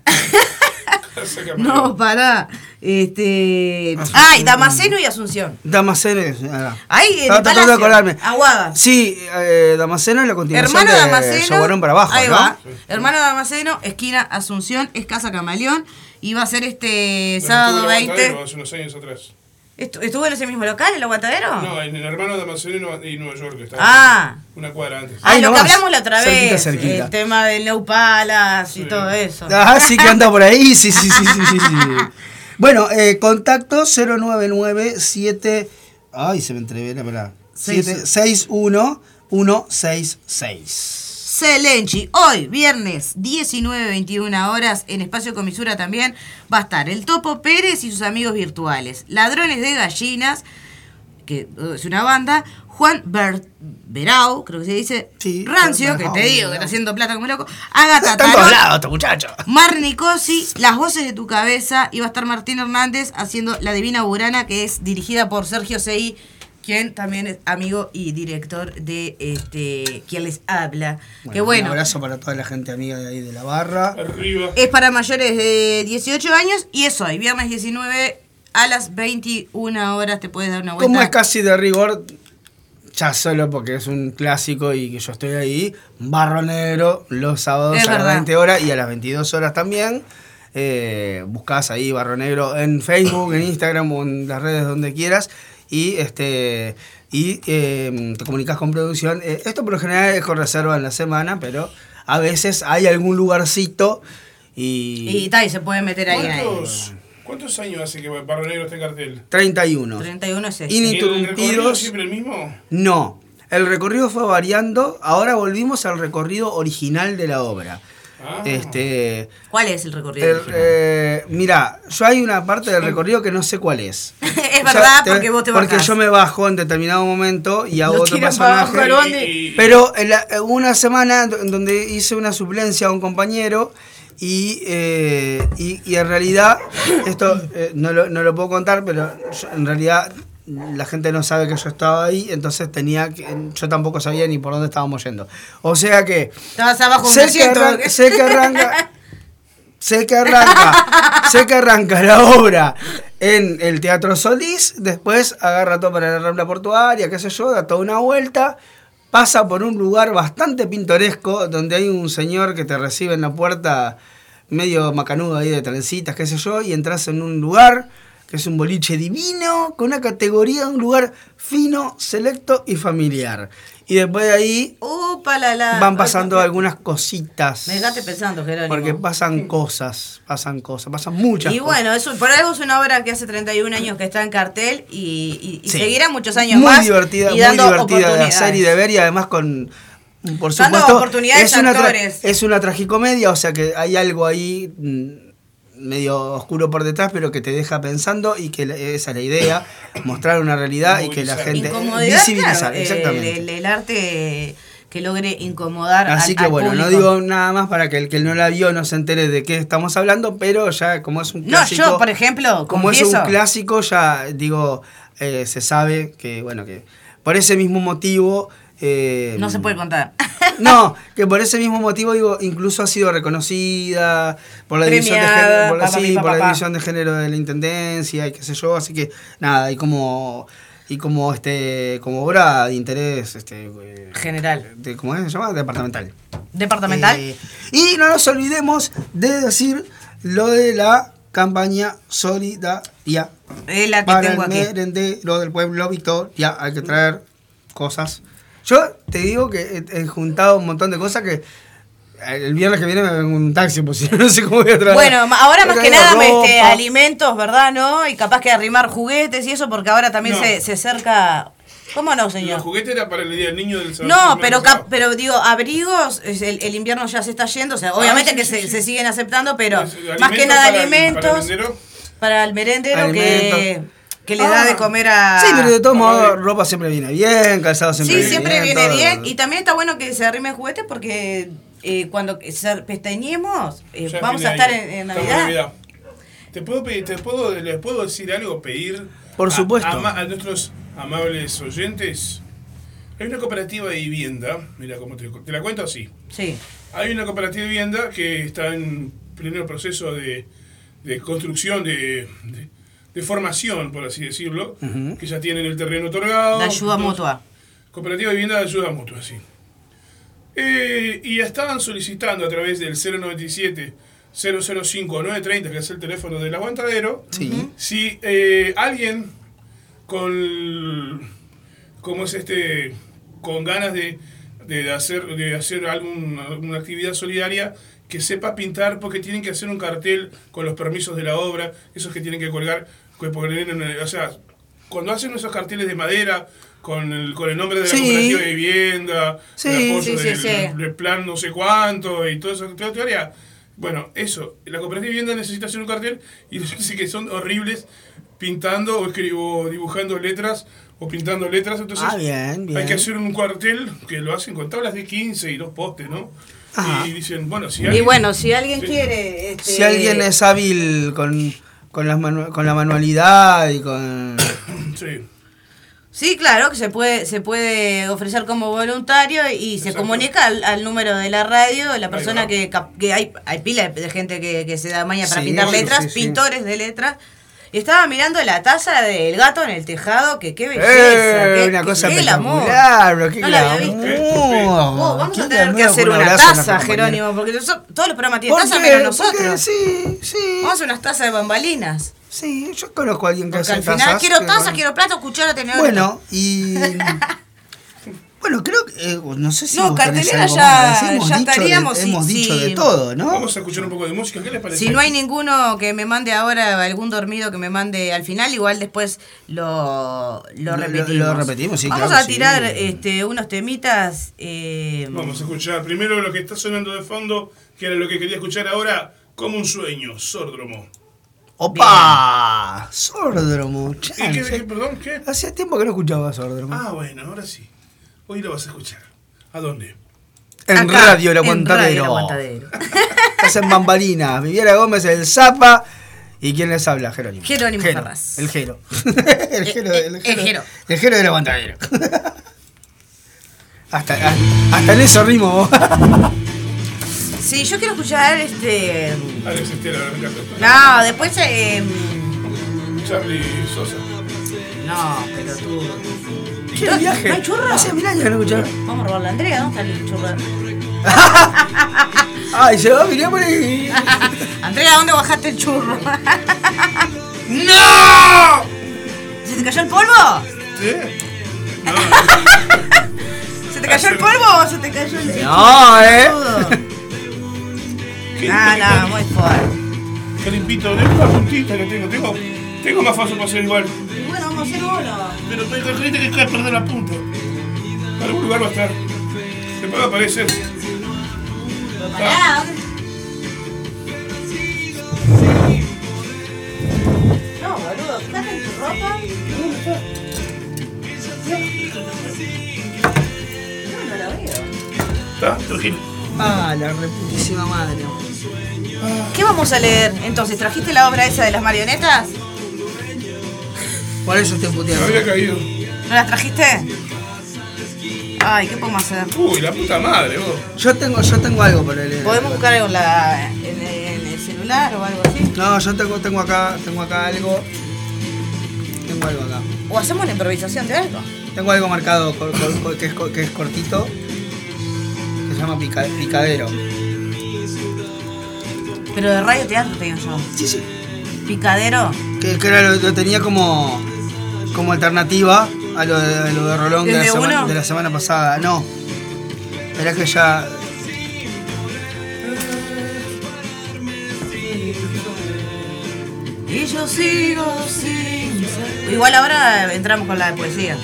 No, pará. Este. Ay, Damasceno y Asunción. Damasceno. es- ah. Ahí Estaba tratando de acordarme. Aguada. Sí, eh, Damasceno es la continuación Hermano de Damasceno. Para abajo, ahí ¿no? va. Hermano Damasceno, esquina Asunción, es Casa Camaleón. Y va a ser este sábado estuvo el 20. Aguantadero Hace unos años atrás. Estu- ¿Estuvo en ese mismo local, el aguantadero? No, en el hermano de Amazonino y Nueva York. Estaba Ah. Una cuadra antes. Ah, Ahí lo que hablamos la otra Cerquita, vez. cerquita. El tema del New Palace y Sí. todo eso. Ah, sí que anda por ahí, sí, sí, sí, sí, sí. sí. *laughs* Bueno, eh, contacto 0997. Ay, se me entrevé, la verdad. Seis- 61 Selenchi, hoy, viernes 19-21 horas, en Espacio Comisura también va a estar el Topo Pérez y sus amigos virtuales. Ladrones de Gallinas, que uh, es una banda. Juan Ber Berau, creo que se dice. Sí, Rancio, que te digo, que está haciendo plata como loco. Tarot, muchacho. Mar Nicosi, Las Voces de tu Cabeza. Y va a estar Martín Hernández haciendo La Divina Burana, que es dirigida por Sergio Sei, quien también es amigo y director de este quien les habla. que bueno, Un abrazo para toda la gente amiga de ahí de la barra. Arriba. es para mayores de 18 años y es hoy, viernes 19 a las 21 horas te puedes dar una vuelta. Como es casi de rigor, ya solo porque es un clásico y que yo estoy ahí, Barro Negro, los sábados Es a las verdad. 20 horas y a las 22 horas también. Eh, buscás ahí Barro Negro en Facebook, en Instagram o en las redes donde quieras y este y eh, te comunicas con producción. Eh, esto por lo general es con reserva en la semana, pero a veces hay algún lugarcito y, Y tal, y se puede meter ahí. ahí. ¿Cuántos, ¿Cuántos años hace que Barro Negro está en cartel? 31. 31 es este. ¿Y el recorrido Ininterrumpidos. siempre el mismo? No, el recorrido fue variando. Ahora volvimos al recorrido original de la obra. Ah. Este, ¿Cuál es el recorrido? el- eh, mira, yo hay una parte del recorrido que no sé cuál es. *laughs* es O sea, verdad, te- porque vos te Porque bajás. yo me bajo en determinado momento y hago Lo otro abajo, personaje. ¿dónde? Y- y- Pero en la- en una semana en donde hice una suplencia a un compañero y, eh, y, y en realidad, esto eh, no, lo, no lo puedo contar, pero yo- en realidad la gente no sabe que yo estaba ahí, entonces tenía que, yo tampoco sabía ni por dónde estábamos yendo. O sea que Estabas abajo un sé que, arranca, sé que arranca, sé que arranca, sé que arranca la obra en el Teatro Solís, después agarra todo para la Rambla Portuaria, qué sé yo, da toda una vuelta, pasa por un lugar bastante pintoresco donde hay un señor que te recibe en la puerta medio macanudo ahí de trencitas, qué sé yo, y entras en un lugar que es un boliche divino, con una categoría, un lugar fino, selecto y familiar. Y después de ahí Upa, la, la. van pasando algunas cositas. Me dejaste pensando, Jerónimo. Porque pasan cosas, pasan cosas, pasan muchas Y cosas. bueno, eso, por algo es una obra que hace 31 años que está en cartel y, y- y Sí. seguirá muchos años muy más. divertida, y muy dando divertida de hacer y de ver y además con por Dando oportunidades es una actores. es una tragicomedia, o sea que hay algo ahí mm, medio oscuro por detrás, pero que te deja pensando y que la- esa es la idea, *coughs* mostrar una realidad y que la gente visibilizar, el- exactamente. El, el arte que logre incomodar Así al- que al bueno, no digo nada más para que el que no la vio no se entere de qué estamos hablando, pero ya como es un No, clásico. yo, por ejemplo, como es un clásico, ya digo, eh, se sabe que, bueno, que por ese mismo motivo. Eh, no se puede contar. *laughs* No, que por ese mismo motivo, digo, incluso ha sido reconocida por la división de género, por la, papá, sí, mi por la papá. división de género de la intendencia y qué sé yo, así que nada, y como y como este como obra de interés este eh, General. de, ¿cómo es? se llama? departamental. Departamental. Eh, y no nos olvidemos de decir lo de la campaña solidaria es la que para tengo el merendero del pueblo Victoria. Hay que traer cosas. Yo te digo que he, he juntado un montón de cosas que el viernes que viene me vengo en un taxi, pues *laughs* si no, no sé cómo voy a traer. Bueno, ahora más que nada este, alimentos, ¿verdad? ¿No? Y capaz que arrimar juguetes y eso, porque ahora también No. se, se acerca. ¿Cómo no, Los señor? juguetes era para el día del niño del No, sábado pero pasado. cap- pero digo, abrigos, el, el invierno ya se está yendo, o sea, obviamente sí, que sí, se, sí. se siguen aceptando, pero Pues, más que nada para el- alimentos. para el vendedor. para el merendero que. Que le da Ah. de comer a... Sí, pero de todos Ah, modos, ropa siempre viene bien, calzado siempre Sí, viene siempre bien. viene todo. bien. Y también está bueno que se arrime el juguete porque eh, cuando se pestañemos, eh, vamos viene a estar en, en Navidad. ¿Te puedo, pedir- te puedo, ¿Les puedo decir algo? Pedir. Por a- supuesto. A, nuestros amables oyentes. Hay una cooperativa de vivienda. Mira cómo te, te la cuento así. Sí. Hay una cooperativa de vivienda que está en pleno proceso de, de construcción, de, de- de formación, por así decirlo, que ya tienen el terreno otorgado. De ayuda mutua. Cooperativa de vivienda de ayuda mutua, sí. Eh, y estaban solicitando a través del 097 005 930, que es el teléfono del aguantadero, Sí. si eh, alguien con como es este con ganas de, de hacer de hacer algún, alguna actividad solidaria que sepa pintar porque tienen que hacer un cartel con los permisos de la obra esos que tienen que colgar que poner en el- o sea cuando hacen esos carteles de madera con el, con el nombre de la Sí. cooperativa de vivienda Sí, el apoyo sí, sí, del, sí. del plan no sé cuánto y todo eso toda teoría bueno, eso, la cooperativa de vivienda necesita hacer un cartel y *laughs* dice que son horribles pintando o, escri- o dibujando letras o pintando letras. Entonces Ah, bien, bien. hay que hacer un cuartel que lo hacen con tablas de 15 y dos postes, ¿no? Ajá. Y dicen, bueno, si Y alguien... bueno, si alguien Sí. quiere... Este, Si alguien es hábil con, con, las manu- con la manualidad y con... *coughs* Sí, Sí, claro, que se puede, se puede ofrecer como voluntario y se Exacto. comunica al, al número de la radio, la persona que, cap- que hay, hay pila de gente que, que se da maña para Sí, pintar letras, sí, sí. pintores de letras. Y estaba mirando la taza del gato en el tejado, que qué belleza. ¡Eh! qué, una qué- cosa qué espectacular, bro, qué No la había visto. Oh, vamos Qué a tener que hacer un una taza. Jerónimo, porque nosotros- todos los programas tienen ¿Por taza Porque nosotros. Sí, sí. Vamos a hacer unas tazas de bambalinas. Sí, yo conozco a alguien que Porque hace al final tazas, quiero que taza, bueno. quiero plato, cuchara, tenedor. Bueno, *laughs* y... Bueno, creo que, eh, no sé si No, cartelera ya- más para decir. Hemos ya dicho de- estaríamos, sí, hemos dicho sí. de todo, ¿no? vamos a escuchar un poco de música, ¿qué les parece? Si no hay ninguno que me mande ahora, algún dormido que me mande al final, igual después lo, lo Lo- repetimos. lo repetimos, sí, Vamos claro, a sí. tirar este, unos temitas. eh, Vamos a escuchar primero lo que está sonando de fondo, que era lo que quería escuchar ahora, como un sueño, Sordromo. ¡Opa! Sordromo, ¿Y chan, qué, perdón, qué? Hacía tiempo que no escuchaba Sordromo. Ah, bueno, ahora sí. Hoy lo vas a escuchar. ¿A dónde? en acá, Radio El en Radio El Aguantadero. Aguantadero. *laughs* Estás en Bambalinas. Viviera Gómez, el Zapa. ¿Y quién les habla? Jerónimo. Jerónimo Jero, Ferraz. El Jero. *laughs* el Jero. El Jero. el Jero. El Jero del Aguantadero. *laughs* hasta, hasta en eso rimo. Sí, yo quiero escuchar este. Alex Estela, me encanta. No, después. eh, Charlie Sosa. No, pero tú. ¿Qué ¿No- viaje? no hay churro? Hace mil años que no escuchaba. Vamos a robarle a Andrea, ¿dónde está el churro? *laughs* Ay, se va, mirá por ahí. *laughs* Andrea, ¿dónde bajaste el churro? *laughs* ¡No! ¿Se te cayó el polvo? ¿Sí? ¿Se te cayó el polvo o se te cayó el No, eh. ¿Qué, No, qué- no, muy fuerte. qué limpito, de una puntita que tengo. Tengo, tengo más fácil para hacer igual. Y bueno, vamos a hacer uno. Pero hay gente que cae a perder la punta. En algún lugar va a estar. Después va a aparecer. Pará, ¿dónde? No, boludo, fíjate en tu ropa. No, no la veo. ¿Está? Tranquilo. Ah, la reputísima madre. ¿Qué vamos a leer? Entonces, ¿trajiste la obra esa de las marionetas? Por eso estoy Me puteando. había caído. ¿No las trajiste? Ay, ¿qué podemos hacer? Uy, la puta madre, vos. Yo tengo, yo tengo algo para leer. ¿Podemos buscar algo en, la, en, en el celular o algo así? No, yo tengo, tengo acá, tengo acá algo. Tengo algo acá. ¿O hacemos la improvisación de algo? Tengo algo marcado cor- cor- cor- que, es, que es cortito. Que se llama pica- picadero. Pero de radio teatro te digo yo. Sí, sí. Picadero. Que, que era lo, lo tenía como, como alternativa a lo de, a lo de Rolón de la, ¿Desde semana, de la semana pasada. No. Era que ya. Y yo sigo sin ser- Igual ahora entramos con la de poesía.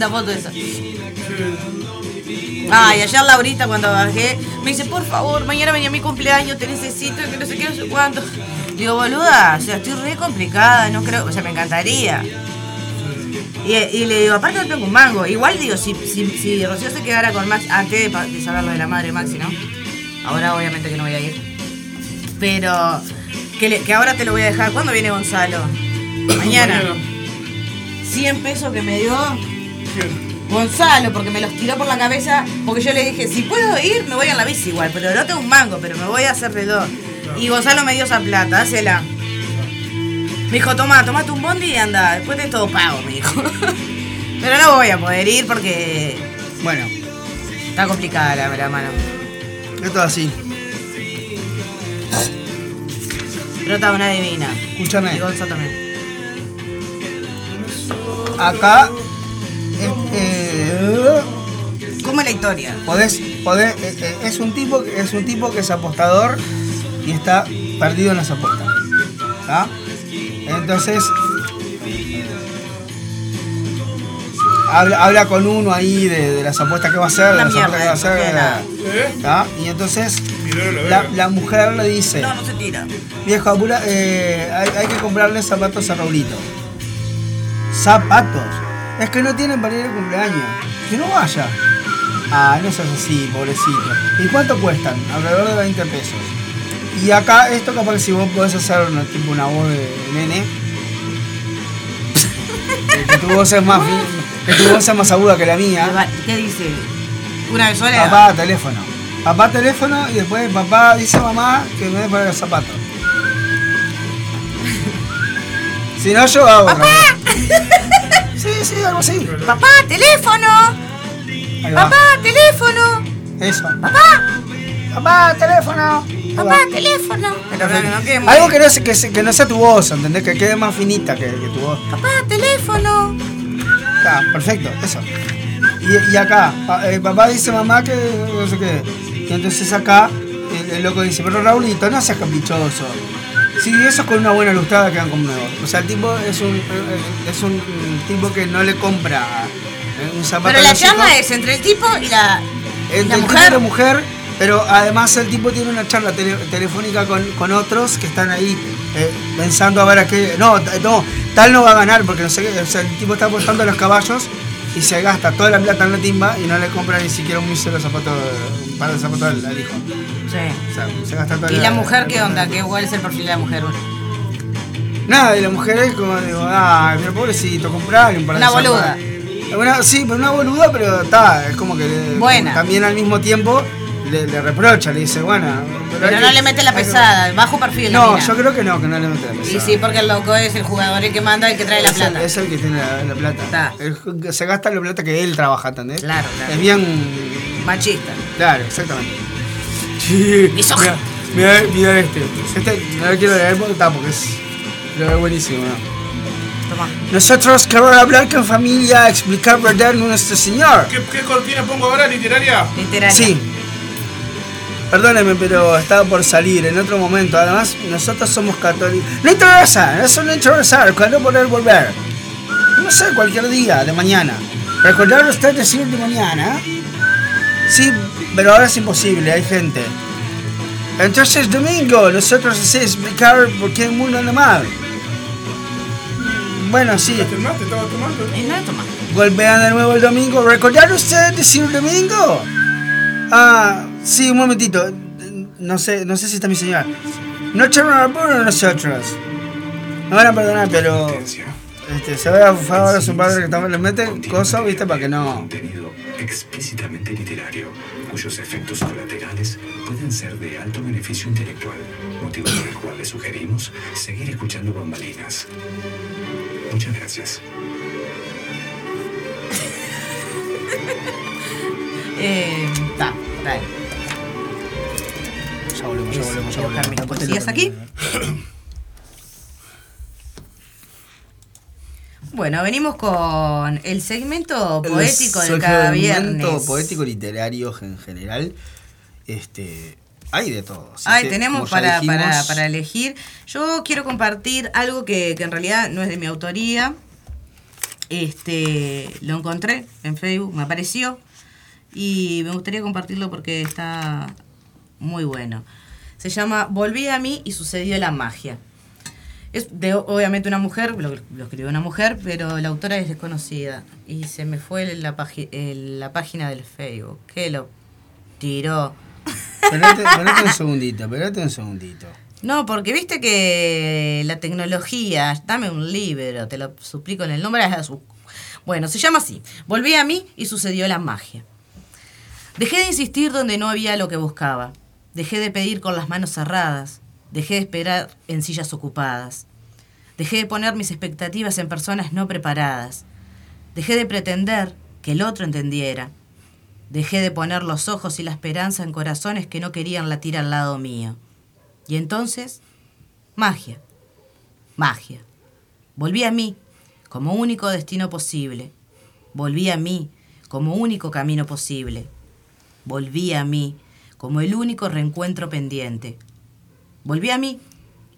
Linda foto esa. Ay, ayer Laurita cuando bajé me dice, por favor, mañana venía mi cumpleaños, te necesito, que no sé qué, no sé cuánto. Digo, boluda, o sea, estoy re complicada, no creo, o sea, me encantaría. Y, y le digo, aparte no tengo un mango. Igual digo, si, si, si Rocío se quedara con Max, antes de, de saber lo de la madre Maxi, ¿no? Ahora obviamente que no voy a ir. Pero que, le- que ahora te lo voy a dejar. ¿Cuándo viene Gonzalo? Mañana. 100 pesos que me dio Gonzalo, porque me los tiró por la cabeza. Porque yo le dije, si puedo ir, me voy en la bici igual. Pero no tengo un mango, pero me voy a hacer reloj. Y Gonzalo me dio esa plata, hacela. Me dijo, toma, tomate un bondi y anda. Después de todo pago, me dijo. *laughs* pero no voy a poder ir porque Bueno, está complicada la, la mano. esto es así. Está una divina. Escúchame. Y Gonzalo también. Acá. ¿Cómo es la historia? podés, podés- eh, eh, es un tipo que- es un tipo que es apostador y está perdido en las apuestas. Entonces habla, habla con uno ahí de, de las apuestas que va a hacer, de las mierda, apuestas que va a no hacer. ¿Eh? ¿tá? Y entonces la mujer le dice, No, no se tira. viejo apura, eh, hay, hay que comprarle zapatos a Raulito. Zapatos. Es que no tienen para ir al cumpleaños. Que no vaya. Ah, no seas así, pobrecito. ¿Y cuánto cuestan? Alrededor de 20 pesos. Y acá, esto capaz que si vos podés hacer una, tipo una voz de nene. que, tu voz es más que tu voz es más aguda que la mía. ¿Qué dice? ¿Una vez sola? Papá, teléfono. Papá, teléfono y después papá dice a mamá que me dé para los zapatos. Si no, yo hago cosa. *laughs* Sí, sí, algo así. Papá, teléfono. Papá, teléfono. Eso. Papá, Papá, teléfono. Papá, teléfono. Pero no Algo que no, se- que, no sea tu voz, ¿entendés? Que quede más finita que, que tu voz. Papá, teléfono. Está, perfecto, eso. Y, y acá, pa- eh, papá dice mamá que no sé qué. Y entonces acá, el, el loco dice, pero Raulito, no seas caprichoso. Si eso con una buena lustrada quedan como nuevos. O sea, el tipo es un, eh, es un tipo que no le compra eh, Pero la a los hijos. charla es entre el tipo y la, Entre la el tipo y mujer. la mujer, pero además el tipo tiene una charla tele- telefónica con, con otros que están ahí eh, pensando a ver a qué. No, no, tal no va a ganar porque no sé qué. O sea, el tipo está apostando a los caballos y se gasta toda la plata en la timba y no le compra ni siquiera un misero zapato, un par de zapatos al, al hijo. Sí. O sea, se gasta toda ¿Y la mujer qué onda? ¿Qué, ¿Cuál es el perfil de la mujer? Nada, y la mujer es como, digo, ay, pero pobrecito, comprarle un par de Una zapatos. boluda. Una- sí, pero una boluda, pero está, es como que le- Buena. también al mismo tiempo le, le reprocha, le dice, bueno. Pero no que- le mete la hay que- pesada, bajo perfil. No, yo creo que no, que no le mete la pesada. Y sí, porque el loco es el jugador el que manda el que trae la Es el- plata. Es el que tiene la, la plata. Está. El se gasta la plata que él trabaja, ¿entendés? Claro, claro. Es bien. Machista. Claro, exactamente. Sí, mira, mira este. Este no lo quiero leer porque está, porque es. Lo es buenísimo. ¿no? Toma. Nosotros queremos hablar con familia, explicar verdad en nuestro Señor. ¿Qué, ¿Qué cortina pongo ahora, literaria? Literaria. Sí. Perdóneme, pero estaba por salir en otro momento. Además, nosotros somos católicos. No interesa, eso no interesa. ¿Cuándo poder volver? No sé, cualquier día de mañana. ¿Recordar usted decir de mañana? Sí, pero ahora es imposible, hay gente. Entonces, domingo, nosotros así explicar por qué el mundo anda mal. Bueno, sí. ¿Te mate? ¿Estaba tomando? Y. Golpean de nuevo el domingo. ¿Recordar usted decir domingo? Ah, sí, un momentito. No sé, no sé si está mi señora. No echaron al apuro nosotros. Me van a perdonar, pero. Este, se ve a favor a su padre que también le mete cosas, viste, para que no. Contenido explícitamente literario, cuyos efectos colaterales pueden ser de alto beneficio intelectual, motivo por el cual le sugerimos seguir escuchando bambalinas. Muchas gracias. *laughs* Eh, está, dale. Ya volvemos, ya volvemos, ya Voy a buscar mis volvemos. cosillas aquí. *coughs* Bueno, venimos con el segmento poético de cada segmento viernes. poético literario en general. Este. Hay de todo. Ay, que, tenemos para, para, para elegir. Yo quiero compartir algo que, que en realidad no es de mi autoría. Este, lo encontré en Facebook, me apareció y me gustaría compartirlo porque está muy bueno. Se llama Volví a mí y sucedió la magia. Es de obviamente una mujer, lo, lo escribió una mujer, pero la autora es desconocida. Y se me fue la, pagi- el- la página del Facebook. Que lo tiró. Esperate, esperate un segundito, esperate un segundito. No, porque viste que la tecnología, dame un libro, te lo suplico en el nombre de Jesús. Bueno, se llama así. Volví a mí y sucedió la magia. Dejé de insistir donde no había lo que buscaba. Dejé de pedir con las manos cerradas. Dejé de esperar en sillas ocupadas. Dejé de poner mis expectativas en personas no preparadas. Dejé de pretender que el otro entendiera. Dejé de poner los ojos y la esperanza en corazones que no querían latir al lado mío. Y entonces, magia, magia. Volví a mí como único destino posible. Volví a mí como único camino posible. Volví a mí como el único reencuentro pendiente. Volví a mí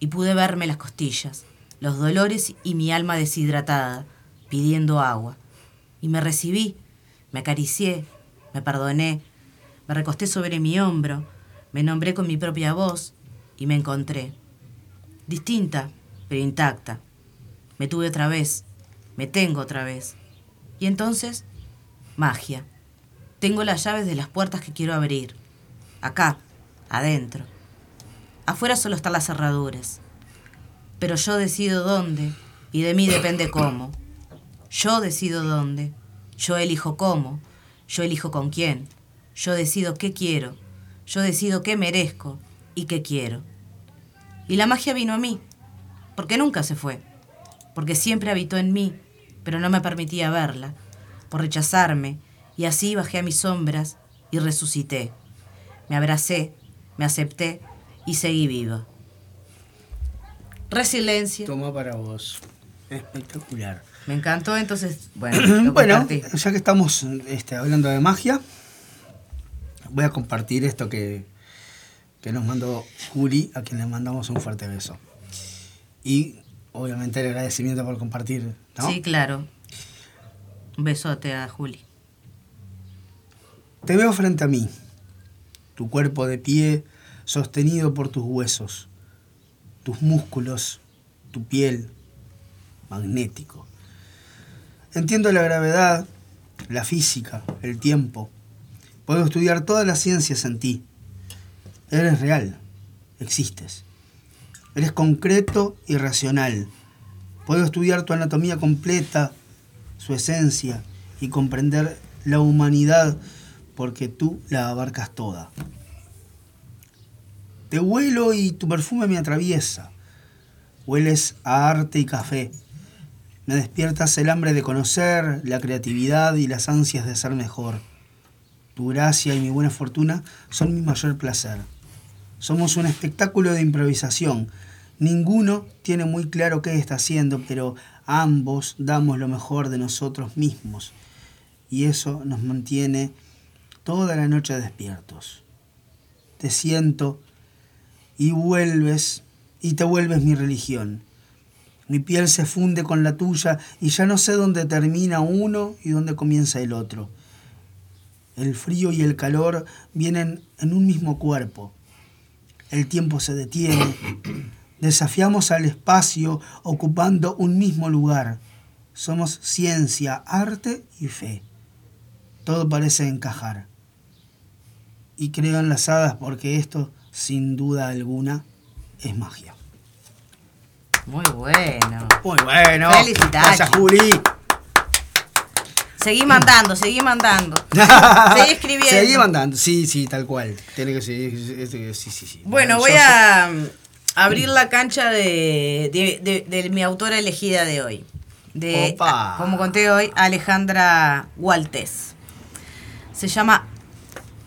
y pude verme las costillas, los dolores y mi alma deshidratada, pidiendo agua. Y me recibí, me acaricié, me perdoné, me recosté sobre mi hombro, me nombré con mi propia voz y me encontré. Distinta, pero intacta. Me tuve otra vez, me tengo otra vez. Y entonces, magia. Tengo las llaves de las puertas que quiero abrir. Acá, adentro. Afuera solo están las cerraduras. Pero yo decido dónde y de mí depende cómo. Yo decido dónde. Yo elijo cómo. Yo elijo con quién. Yo decido qué quiero. Yo decido qué merezco y qué quiero. Y la magia vino a mí, porque nunca se fue, porque siempre habitó en mí, pero no me permitía verla, por rechazarme, y así bajé a mis sombras y resucité. Me abracé, me acepté y seguí viva. Resiliencia. Toma para vos. Espectacular. Me encantó, entonces, *clears throat* bueno, ya que estamos este, hablando de magia, voy a compartir esto que, que nos mandó Juli, a quien le mandamos un fuerte beso. Y obviamente el agradecimiento por compartir, ¿no? Sí, claro. Un besote a Juli. Te veo frente a mí, tu cuerpo de pie sostenido por tus huesos, tus músculos, tu piel, magnético. Entiendo la gravedad, la física, el tiempo. Puedo estudiar todas las ciencias en ti. Eres real, existes. Eres concreto y racional. Puedo estudiar tu anatomía completa, su esencia y comprender la humanidad porque tú la abarcas toda. Te huelo y tu perfume me atraviesa. Hueles a arte y café. Me despiertas el hambre de conocer, la creatividad y las ansias de ser mejor. Tu gracia y mi buena fortuna son mi mayor placer. Somos un espectáculo de improvisación. Ninguno tiene muy claro qué está haciendo, pero ambos damos lo mejor de nosotros mismos. Y eso nos mantiene toda la noche despiertos. Te siento y vuelves y te vuelves mi religión. Mi piel se funde con la tuya y ya no sé dónde termina uno y dónde comienza el otro. El frío y el calor vienen en un mismo cuerpo. El tiempo se detiene. *coughs* Desafiamos al espacio ocupando un mismo lugar. Somos ciencia, arte y fe. Todo parece encajar. Y creo en las hadas porque esto, sin duda alguna, es magia. Muy bueno. Muy bueno. Felicitaciones. Gracias, Juli. Seguí mandando, seguí mandando. *laughs* Seguí escribiendo. Seguí mandando. Sí, sí, tal cual. Tiene que seguir. Sí, sí, sí. Bueno, voy a mm, abrir la cancha de, de- de- de mi autora elegida de hoy. De, Opa. como conté hoy, Alejandra Waltés. Se llama,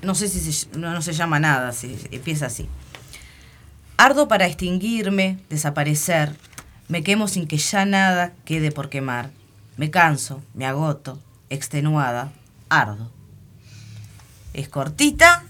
no sé si se, no, no se llama nada, si, empieza así. Ardo para extinguirme, desaparecer. Me quemo sin que ya nada quede por quemar. Me canso, me agoto, extenuada, ardo. Es cortita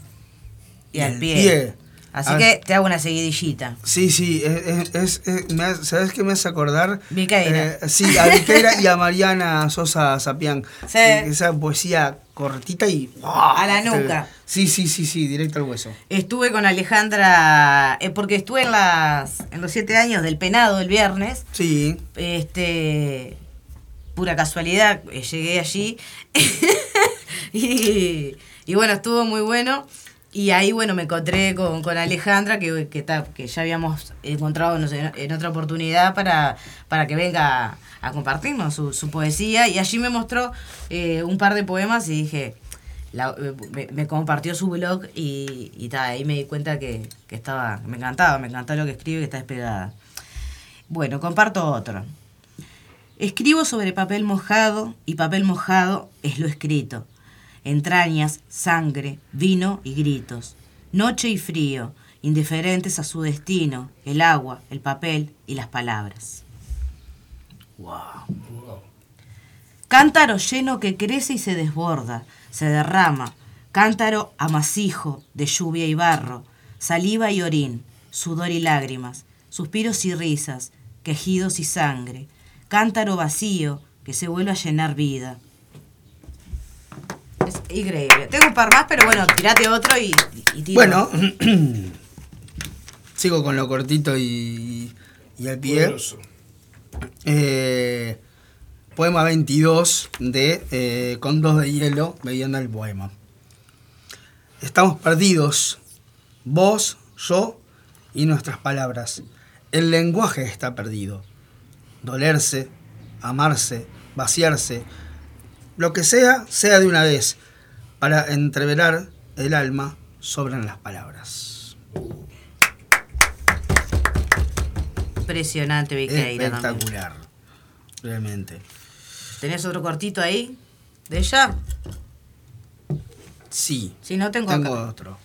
y, al el pie. Así Ah. que te hago una seguidillita. Sí, sí, es, es- es- es- me hace- ¿sabes qué me hace acordar? Viqueira. Eh, sí, a Viqueira y a Mariana Sosa Sapián. Sí. Eh, Esa poesía cortita y... A la nuca. Sí, sí, sí, sí, directo al hueso. Estuve con Alejandra, eh, porque estuve en las en los siete años del penado el viernes. Sí. Este, pura casualidad, eh, llegué allí. *laughs* y, y bueno, estuvo muy bueno. Y ahí, bueno, me encontré con, con Alejandra, que, que, ta- que ya habíamos encontrado no sé, en, otra oportunidad para, para que venga a, compartirnos su, su poesía. Y allí me mostró eh, un par de poemas y dije, la- me, compartió su blog y, y ta, ahí me di cuenta que, que estaba, me encantaba, me encantaba lo que escribe que está despegada. Bueno, comparto otro. Escribo sobre papel mojado y papel mojado es lo escrito. Entrañas, sangre, vino y gritos. Noche y frío, indiferentes a su destino, el agua, el papel y las palabras. Cántaro lleno que crece y se desborda, se derrama. Cántaro amasijo de lluvia y barro, saliva y orín, sudor y lágrimas, suspiros y risas, quejidos y sangre. Cántaro vacío que se vuelve a llenar vida. Increíble. Tengo un par más, pero bueno, tirate otro y, y tiro. Bueno, *clears throat* sigo con lo cortito y, y al pie. Eh, poema 22 de eh, Condos de Hielo, bebiendo el poema. Estamos perdidos, vos, yo y nuestras palabras. El lenguaje está perdido. Dolerse, amarse, vaciarse, lo que sea, sea de una vez. Para entreverar el alma, sobran las palabras. Impresionante, Viqueira también. Espectacular. Realmente. ¿Tenés otro cortito ahí? ¿De ella? Sí. Si no, tengo, Tengo acá. otro.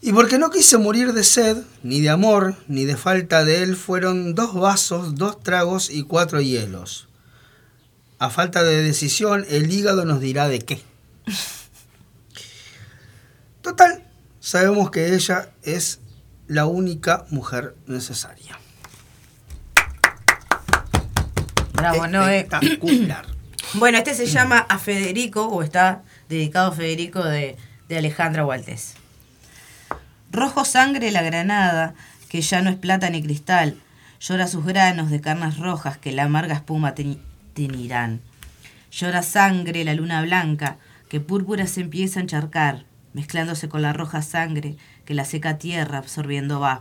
Y porque no quise morir de sed, ni de amor, ni de falta de él, fueron dos vasos, dos tragos y cuatro hielos. A falta de decisión, el hígado nos dirá de qué. Total, sabemos que ella es la única mujer necesaria. Bravo, no. Espectacular. *clears throat* Bueno, este se llama A Federico, o está dedicado a Federico de, de Alejandra Waltés. Rojo sangre la granada, que ya no es plata ni cristal, llora sus granos de carnes rojas que la amarga espuma teni- teñirán. Llora sangre la luna blanca, que púrpura se empieza a encharcar, mezclándose con la roja sangre que la seca tierra absorbiendo va.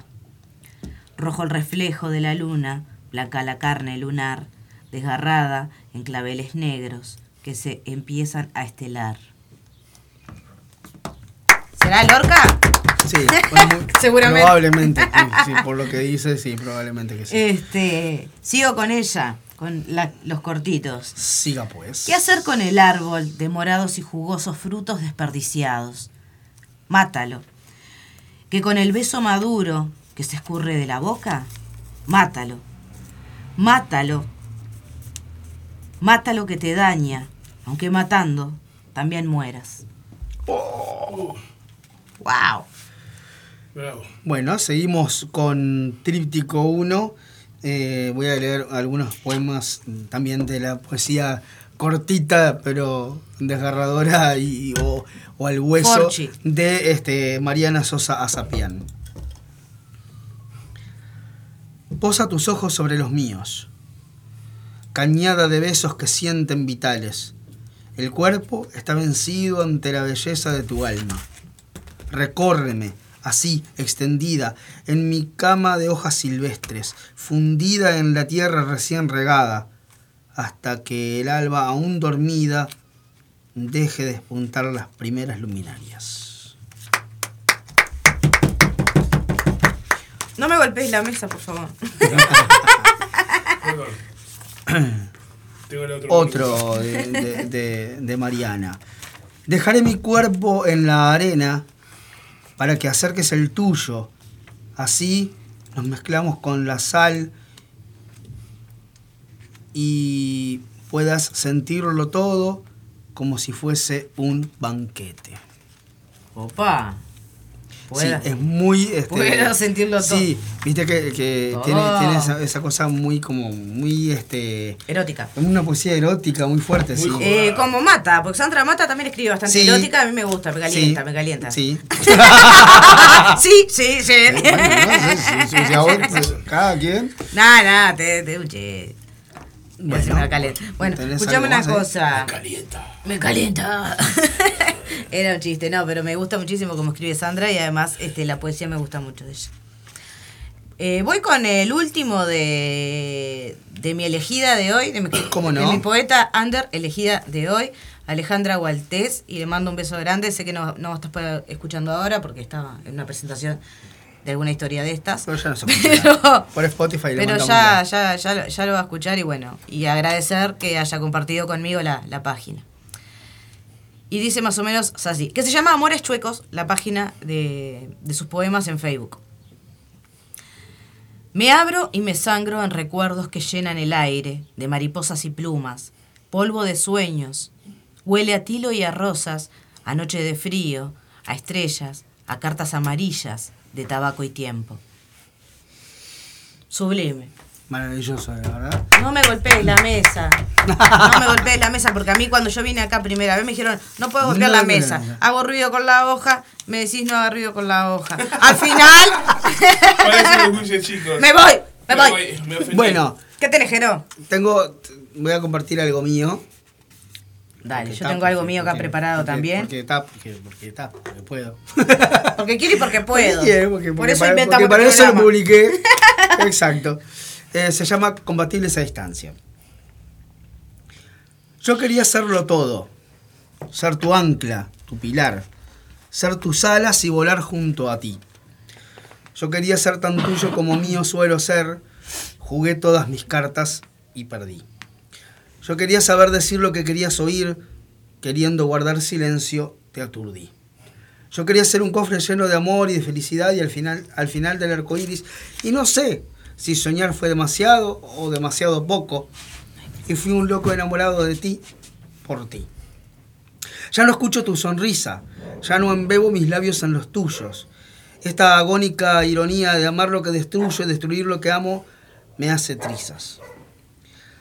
Rojo el reflejo de la luna, blanca la carne lunar, desgarrada en claveles negros que se empiezan a estelar. ¿Será Lorca? Sí, *laughs* Seguramente. Probablemente, sí, por lo que dice, sí, probablemente que sí. Este, sigo con ella, con la- los cortitos. Siga pues. ¿Qué hacer con el árbol de morados y jugosos frutos desperdiciados? Mátalo. Que con el beso maduro que se escurre de la boca, mátalo. Mátalo. Mátalo que te daña, aunque matando también mueras. ¡Wow! Bravo. Bueno, seguimos con Tríptico 1. Eh, voy a leer algunos poemas también de la poesía cortita, pero desgarradora y, o, o al hueso Porchi. de este, Mariana Sosa Azapián. Posa tus ojos sobre los míos, cañada de besos que sienten vitales. El cuerpo está vencido ante la belleza de tu alma. Recórreme, así, extendida, en mi cama de hojas silvestres, fundida en la tierra recién regada, hasta que el alba, aún dormida, deje despuntar las primeras luminarias. No me golpees la mesa, por favor. Perdón. Tengo el otro. Otro de, de- de- de Mariana. Dejaré mi cuerpo en la arena para que acerques el tuyo. Así nos mezclamos con la sal y puedas sentirlo todo como si fuese un banquete. Opa. Pueda. Sí, es muy... Este, Puedo sentirlo todo. Sí, viste que, que tiene, tiene esa, esa cosa muy como, muy, este... Erótica. Una poesía erótica muy fuerte, Muy sí. Eh, como Mata, porque Sandra Mata también escribe bastante Sí. erótica, a mí me gusta, me calienta, Sí, me calienta. Sí. *laughs* sí, sí, sí. Bueno, no sé, sí, sí, sí, a vos, *laughs* pues, cada quien. Nah, nah, te, te. Bueno, me. Bueno, ¿tenés escuchame una cosa. Calienta. Me calienta. *laughs* Era un chiste, no, pero me gusta muchísimo cómo escribe Sandra y además este, la poesía me gusta mucho de ella. Eh, voy con el último de, de mi elegida de hoy, de mi, *coughs* ¿Cómo no? de mi poeta under elegida de hoy, Alejandra Gualtés, y le mando un beso grande. Sé que no, no estás escuchando ahora porque estaba en una presentación de alguna historia de estas. Pero ya no se *laughs* Pero-. Por Spotify le Pero ya, ya, ya, lo- ya lo va a escuchar y bueno, y agradecer que haya compartido conmigo la, la página. Y dice más o menos así, que se llama Amores Chuecos, la página de, de sus poemas en Facebook. Me abro y me sangro en recuerdos que llenan el aire, de mariposas y plumas, polvo de sueños. Huele a tilo y a rosas, a noche de frío, a estrellas, a cartas amarillas, de tabaco y tiempo. Sublime. Maravilloso, la verdad. No me golpees la mesa. No me golpees la mesa porque a mí cuando yo vine acá primera vez me dijeron, no puedo golpear No la mesa. mesa. Hago ruido con la hoja, me decís no haga ruido con la hoja. Al final, *laughs* chicos. *laughs* me voy, me voy. me ofendí. Bueno, ¿Qué tenés, Jero? tengo. Voy a compartir algo mío. Dale, Porque yo está, tengo algo mío acá porque- preparado porque- también. Porque está, porque, porque está, porque puedo. Porque quiero y porque *laughs* puedo. Porque quiero, porque- Por eso para, inventamos porque para eso lo publiqué. Exacto. Eh, se llama Combatibles a Distancia. Yo quería serlo todo. Ser tu ancla, tu pilar. Ser tus alas y volar junto a ti. Yo quería ser tan tuyo como mío suelo ser. Jugué todas mis cartas y perdí. Yo quería saber decir lo que querías oír. Queriendo guardar silencio, te aturdí. Yo quería ser un cofre lleno de amor y de felicidad y al final, al final del arco iris. Y no sé si soñar fue demasiado o demasiado poco. Y fui un loco enamorado de ti por ti. Ya no escucho tu sonrisa, ya no embebo mis labios en los tuyos. Esta agónica ironía de amar lo que destruyo y destruir lo que amo me hace trizas.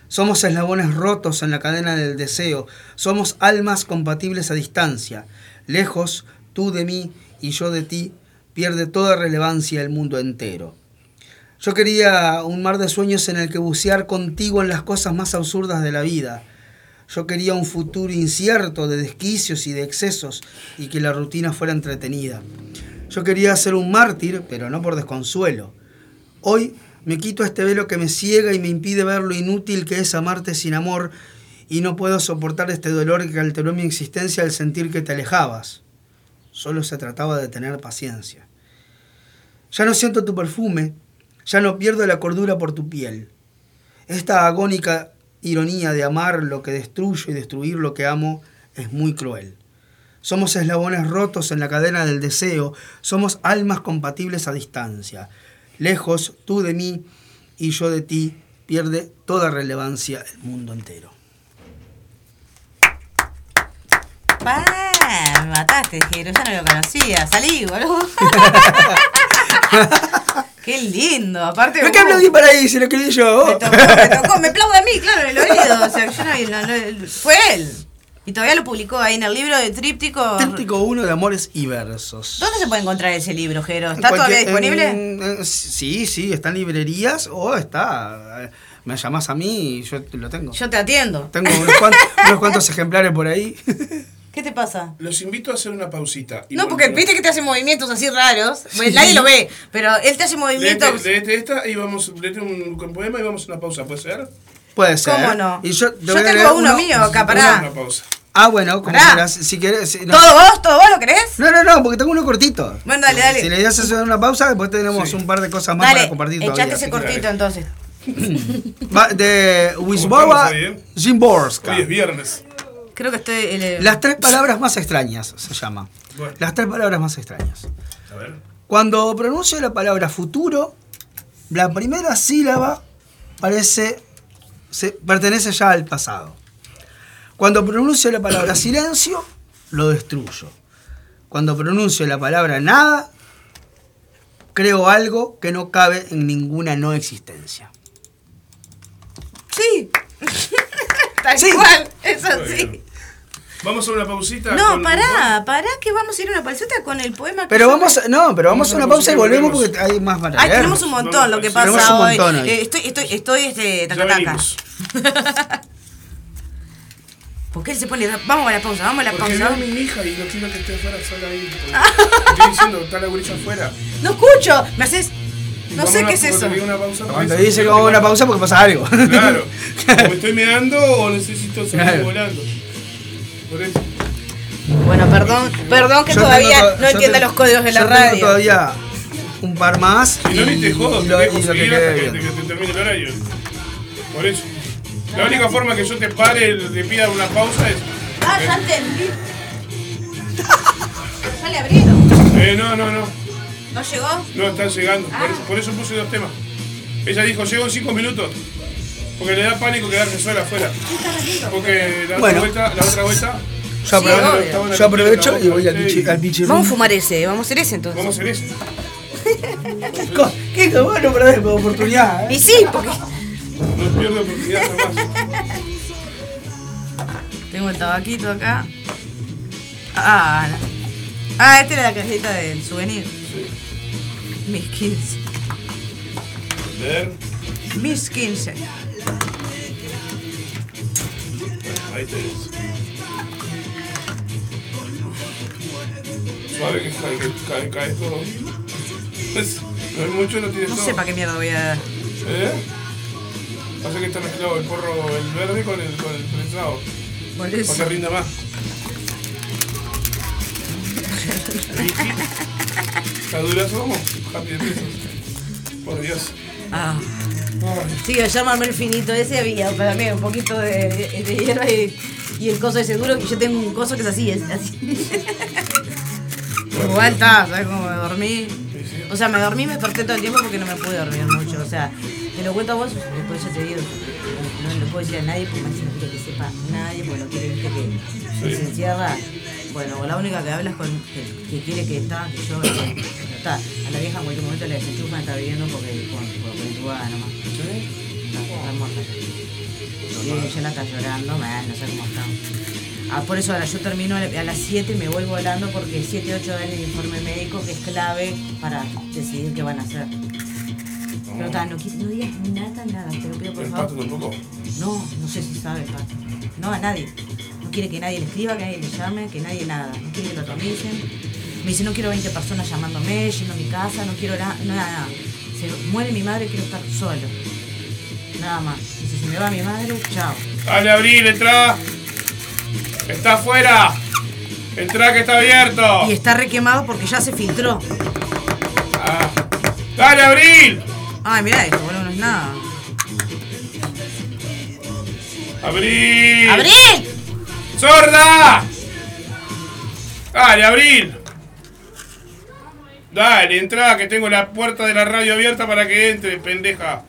Somos eslabones rotos en la cadena del deseo. Somos almas compatibles a distancia. Lejos, tú de mí y yo de ti, pierde toda relevancia el mundo entero. Yo quería un mar de sueños en el que bucear contigo en las cosas más absurdas de la vida. Yo quería un futuro incierto de desquicios y de excesos y que la rutina fuera entretenida. Yo quería ser un mártir, pero no por desconsuelo. Hoy me quito este velo que me ciega y me impide ver lo inútil que es amarte sin amor y no puedo soportar este dolor que alteró mi existencia al sentir que te alejabas. Solo se trataba de tener paciencia. Ya no siento tu perfume, ya no pierdo la cordura por tu piel. Esta agónica ironía de amar lo que destruyo y destruir lo que amo es muy cruel. Somos eslabones rotos en la cadena del deseo, somos almas compatibles a distancia. Lejos, tú de mí y yo de ti, pierde toda relevancia el mundo entero. Pa, me mataste, Jero, ya no lo conocía. Salí, boludo. *laughs* Qué lindo, aparte. ¿Pero qué aplaudí para ahí si lo escribí yo? Me tocó, me tocó, me aplaude a mí, claro, en el oído. O sea, yo no, no- no- fue él. Y todavía lo publicó ahí en el libro de Tríptico. Tríptico 1 de amores y versos. ¿Dónde se puede encontrar ese libro, Jero? ¿Está todavía disponible? en- en- sí, sí, está en librerías o está. eh, Me llamas a mí y yo lo tengo. Yo te atiendo. Tengo unos cuantos, *laughs* unos cuantos ejemplares por ahí. *laughs* ¿Qué te pasa? Los invito a hacer una pausita. y No, porque viste que te hace movimientos así raros. Pues nadie lo ve, pero él te hace movimientos. Léete, esta y vamos, léete un, un poema y vamos a una pausa, ¿puede ser? Puede ser. ¿Cómo no? Y yo, te Yo a tengo uno mío acá, pará. Una pausa. Ah, bueno, como quieras. Si no. ¿Todo vos? ¿Todo vos lo querés? No, no, no, porque tengo uno cortito. Bueno, dale, dale. Si le das hacer una pausa, después tenemos Sí. un par de cosas más Dale, para compartir todavía. echate ese cortito entonces. *clears throat* Va- de Wisława ahí, eh? Zimborska. Hoy es viernes. Creo que estoy. eh, Las tres palabras más extrañas se llama. Bueno. Las tres palabras más extrañas. A ver. Cuando pronuncio la palabra futuro, la primera sílaba parece se, pertenece ya al pasado. Cuando pronuncio la palabra silencio, lo destruyo. Cuando pronuncio la palabra nada, creo algo que no cabe en ninguna no existencia. Sí. *laughs* Tal Sí. cual, eso sí. Vamos a una pausita. No, con- pará, pará que vamos a ir a una pausita con el poema que Pero vamos, a- no, pero vamos a una pausa y volvemos porque hay más para Ay, tenemos un montón Vamos, lo que pasa tenemos un hoy. montón hoy. Eh, estoy, estoy, estoy, este, Ya taca, taca. venimos. *laughs* ¿Por qué él se pone? Vamos a la pausa, vamos a la Porque pausa. veo a mi hija y no quiero que esté afuera sola ahí. porque Estoy diciendo, está la gurisa afuera. *laughs* No escucho, me haces. No sé qué es eso. cuando una pausa, dice que vamos a una pausa porque pasa algo. Claro. *laughs* O me estoy meando o necesito salir Claro. volando. Por eso. Bueno, perdón, perdón que Yo todavía tengo to- no entienda tengo- los códigos de la yo tengo radio. todavía un par más. Si no, ni te jodo, y te lo- dejo y lo que seguir hasta que, te termine el horario. Por eso. La única forma que yo te pare, te pida una pausa es. Ah, ya entendí. *laughs* Ya le abrieron. Eh, no, no, no. ¿No llegó? No están llegando. Por, eso, por eso puse dos temas. Ella dijo, llego en cinco minutos. Porque le da pánico quedarse sola afuera. Porque la Bueno. otra vuelta, la otra vuelta. Yo aprovecho, obvio. yo aprovecho y voy al bichi, al bichi Vamos a fumar ese, vamos a hacer ese entonces. Vamos a hacer eso. *laughs* Co- Qué que bueno perdés oportunidad. ¿eh? Y sí, porque No pierdo oportunidad tengo el tabaquito acá. Ah, no. ah, esta era la cajita del souvenir. Mis 15. Ver. Mis 15. Ahí tenés. Suave que cae, que cae, cae todo. Pues, no hay mucho, no tienes No todo. sé para qué mierda voy a dar. ¿Eh? Pasa que está mezclado el porro, el verde con el, con el prensado. Por Para eso. que rinda más. *laughs* ¿Está durazo como? Happy de pesos. Por Dios. Ah. Sí, llamarme el finito ese había para mí un poquito de, de, de hierba y, y el coso ese duro que yo tengo un coso que es así, es así. *laughs* Igual está, ¿sabes cómo me dormí? O sea, me dormí me desperté todo el tiempo porque no me pude dormir mucho. O sea, te lo cuento a vos, después ya te digo, no le puedo decir a nadie porque así no quiero que sepa nadie, porque no quiere viste, que se encierra. Bueno, la única que habla es con que, que quiere que está, que yo, que, está. A la vieja en cualquier momento le desenchufan, está viviendo porque con, con, entubada nomás. Está, está muerta. Y ella la está llorando, man, no sé cómo está. Ah, por eso ahora yo termino a la- a las 7 me voy volando porque 7, 8 dan el informe médico que es clave para decidir qué van a hacer. Pero ta, no, no digas nada, nada, te lo pido por ¿El pato favor. tampoco? No, no sé si sabe el pato. No, a nadie. No quiere que nadie le escriba, que nadie le llame, que nadie nada. No quiere que lo atomicen. Me dice, no quiero 20 personas llamándome, yendo a mi casa, no quiero nada, nada. Se muere mi madre, quiero estar solo. Nada más. Dice, si me va mi madre, chao. Dale, Abril, entra. Está afuera. Entra que está abierto. Y está requemado porque ya se filtró. Ah. Dale, Abril. Ay, mirá esto, boludo, no es nada. Abril. ¡Abril! ¡Sorda! Dale, Abril. Dale, entra que tengo la puerta de la radio abierta para que entre, pendeja.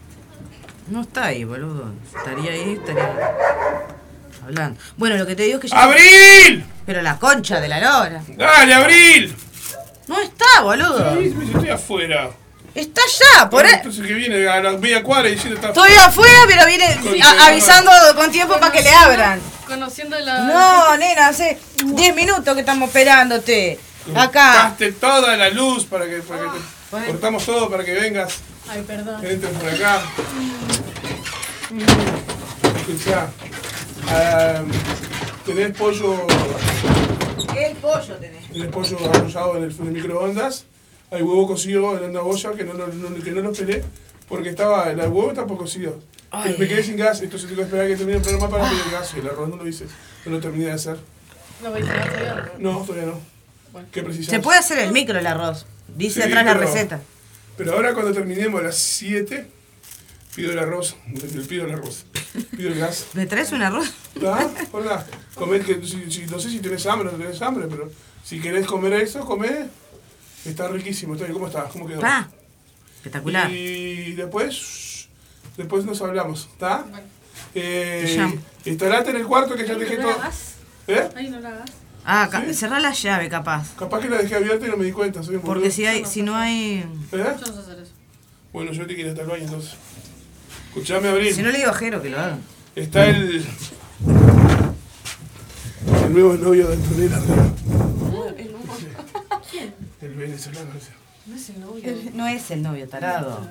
No está ahí, boludo. Estaría ahí, estaría hablando. Bueno, lo que te digo es que ya... ¡Abril! Pero la concha de la lora. ¡Dale, Abril! No está, boludo. Me estoy afuera. Está allá, por ahí. Entonces que viene a la media cuadra diciendo está Estoy afuera, pero viene a- avisando con tiempo para que le abran. Conociendo la. No, nena, hace 10 minutos que estamos esperándote. Acá. Gaste toda la luz para que, para que te- Bueno. cortamos todo para que vengas, Ay, perdón. que entres por acá. Escuchá, ah, tenés pollo, El pollo tenés. tenés pollo arrollado en el, en el microondas, hay huevo cocido en una olla que no, no, no- que no lo pelé porque estaba, el huevo está poco cocido. Ay. Me quedé sin gas, entonces tengo que esperar a que termine el programa para pedir gas. y El arroz no lo hice, no lo terminé de hacer. No voy a todavía. No, todavía no. Bueno. ¿Qué precisas? Se puede hacer el micro el arroz. Dice Sí, atrás la pero- receta. Pero ahora cuando terminemos a las 7, pido el arroz, *laughs* pido el arroz, pido el gas. ¿Me traes un arroz? ¿Ah? Hola, comer que, si, si- no sé si tenés hambre o no tenés hambre, pero si querés comer eso, comé. Está riquísimo. Está bien. ¿Cómo estás? ¿Cómo quedó? Pa. Espectacular. Y después, después nos hablamos, ¿está? Bueno. Eh, instalate en el cuarto que ya dejé todo. hagas. ¿Eh? Ay, no la hagas. Ah, ¿Sí? cerrá la llave, capaz. Capaz que la dejé abierta y no me di cuenta. soy un Porque boludo. si hay, si no hay. ¿Eh? Yo no sé hacer eso. Bueno, yo te quiero hasta el baño entonces. Escuchame, Abril. Si no le digo a Jero que lo haga. Está el. El nuevo novio de Antonella arriba. El venezolano ese. No es el novio. No es el novio tarado.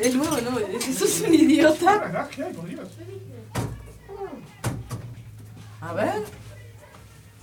El nuevo novio. Es que sos un idiota. ¿Qué hay, por Dios? A ver.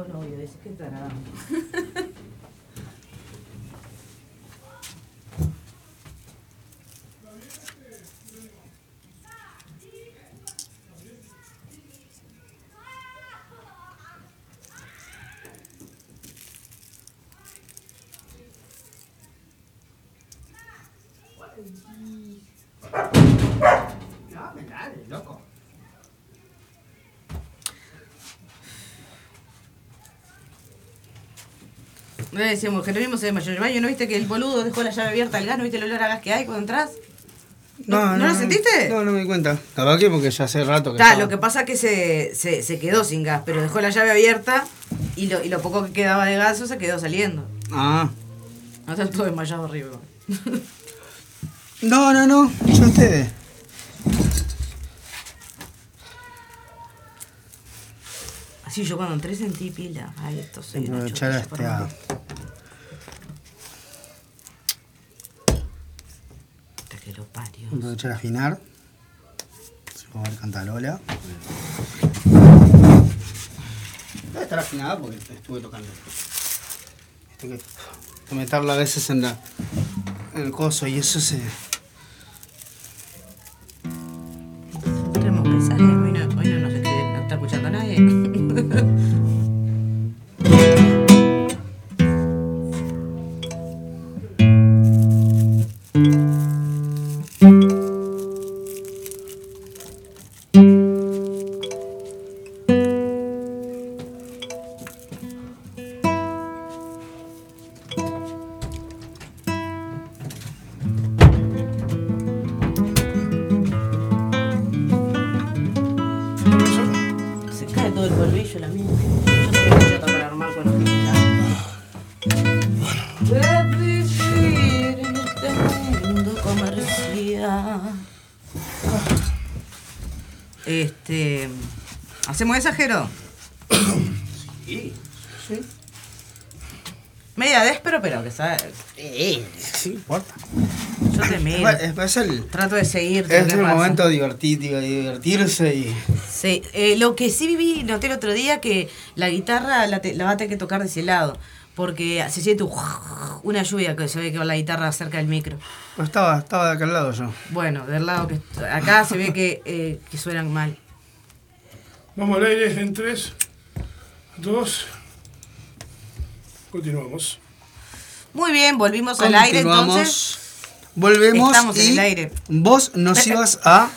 Y el nuevo novio, dice que tarado. *laughs* No le decíamos, Jerónimo se desmayó baño, ¿no viste que el boludo dejó la llave abierta al gas? ¿No viste el olor a gas que hay cuando entras? ¿No- no lo sentiste? No, no me di cuenta. Capaz que porque ya hace rato que. Está, estaba- lo que pasa es que se, se, se quedó sin gas, pero dejó la llave abierta y lo, y lo poco que quedaba de gas se quedó saliendo. Ah. No está todo desmayado arriba. No, no, no. Yo ustedes. Así yo cuando entré sentí pila. Ay, esto soy Aprovechar a este. a- que lo parió. Aprovechar a afinar. Se va a ver Cantalola. Debe estar afinada porque estuve tocando. Que- que meterla a veces en la. en el coso y eso se. Media déspero, pero que sabes. Sí, sí, importa. Yo te miro. Es, es el. Trato de seguirte. Es ¿qué el pasa? momento de divertir, divertirse y. Sí, eh, lo que sí viví, noté el otro día que la guitarra la, te- la va a tener que tocar de ese lado. Porque se siente un- *laughs* una lluvia que se ve que va la guitarra cerca del micro. Pues estaba, estaba de aquel lado yo. Bueno, del lado que acá se ve que, eh, que suenan mal. Vamos al aire en 3, 2. Continuamos. Muy bien, volvimos al aire entonces. Volvemos Estamos en y el aire. vos nos ibas a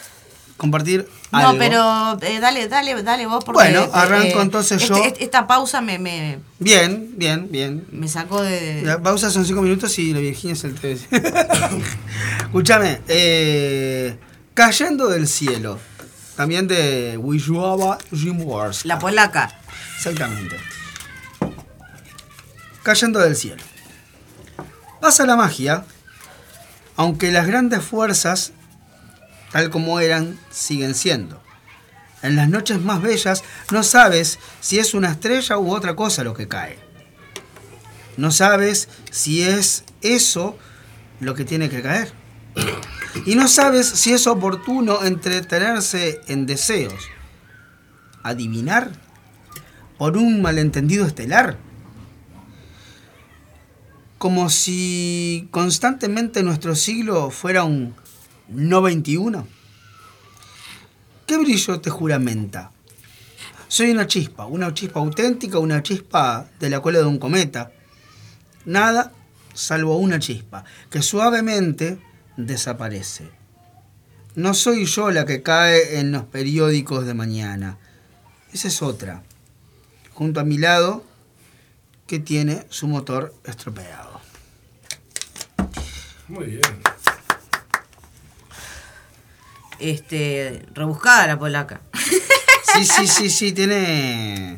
compartir No, algo. pero eh, dale, dale, dale vos porque... Bueno, arranco entonces este- yo. este- esta pausa me, me, Bien, bien, bien. me sacó de... La pausa son cinco minutos y la Virginia es el 3. *laughs* Escúchame, eh, Cayendo del cielo. También de Wisława Szymborska. La polaca. Exactamente. Cayendo del cielo. Pasa la magia, aunque las grandes fuerzas, tal como eran, siguen siendo. En las noches más bellas no sabes si es una estrella u otra cosa lo que cae. No sabes si es eso lo que tiene que caer. Y no sabes si es oportuno entretenerse en deseos. Adivinar por un malentendido estelar. Como si constantemente nuestro siglo fuera un no 21. ¿Qué brillo te juramenta? Soy una chispa, una chispa auténtica, una chispa de la cola de un cometa. Nada salvo una chispa, que suavemente desaparece. No soy yo la que cae en los periódicos de mañana. Esa es otra. Junto a mi lado, que tiene su motor estropeado. Muy bien. Este, rebuscada la polaca. Sí, sí, sí, sí, tiene.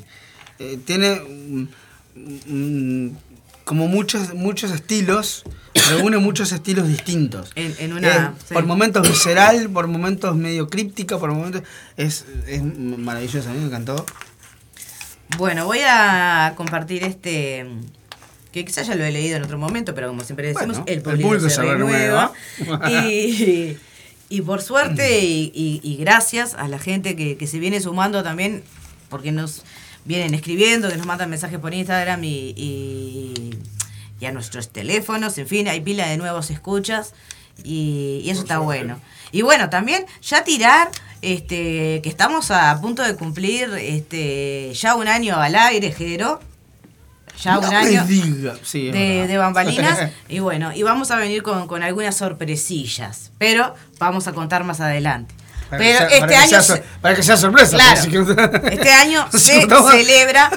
eh, tiene. mm, mm, como muchos, muchos estilos. Reúne muchos estilos distintos. En, en una. Eh, sí. Por momentos visceral, por momentos medio críptica, por momentos. Es, es maravilloso, a mí me encantó. Bueno, voy a compartir este. Que quizás ya lo he leído en otro momento, pero como siempre decimos, Bueno, el el público, público se, se renueva. renueva. *laughs* y, y por suerte y, y- y gracias a la gente que, que se viene sumando también, porque nos vienen escribiendo, que nos mandan mensajes por Instagram y, y, y a nuestros teléfonos, en fin, hay pila de nuevos escuchas y, y eso está bueno. Y bueno, también ya tirar, este, que estamos a punto de cumplir este, ya un año al aire, Jero. Ya No un año diga. Sí, de, de bambalinas. *laughs* y bueno, y vamos a venir con, con algunas sorpresillas, pero vamos a contar más adelante. Para pero que sea- este para que año sea se- sor- para que sea sorpresa. Claro. que- *laughs* este año *laughs* se celebra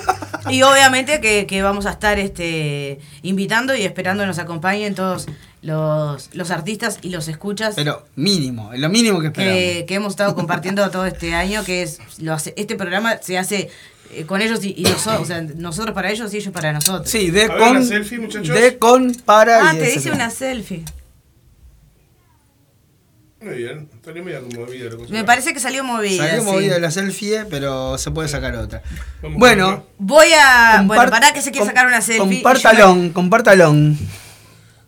y obviamente que, que vamos a estar este invitando y esperando nos acompañen todos los, los artistas y los escuchas Pero mínimo, es lo mínimo que esperamos. que, que hemos estado compartiendo todo este año, que es lo hace, este programa se hace eh, con ellos y, y nosotros, o sea, nosotros para ellos y ellos para nosotros. Sí, de A ver, con. la selfie, muchachos. De con para. ah, y te dice etcétera. una selfie. Muy bien. Salió media movida la cosa. Me parece que salió movida. Salió sí. movida la selfie, pero se puede sacar otra. Vamos Bueno. Voy a. bueno, compart- para que se quiere com- sacar una selfie. Compártalón, compártalón.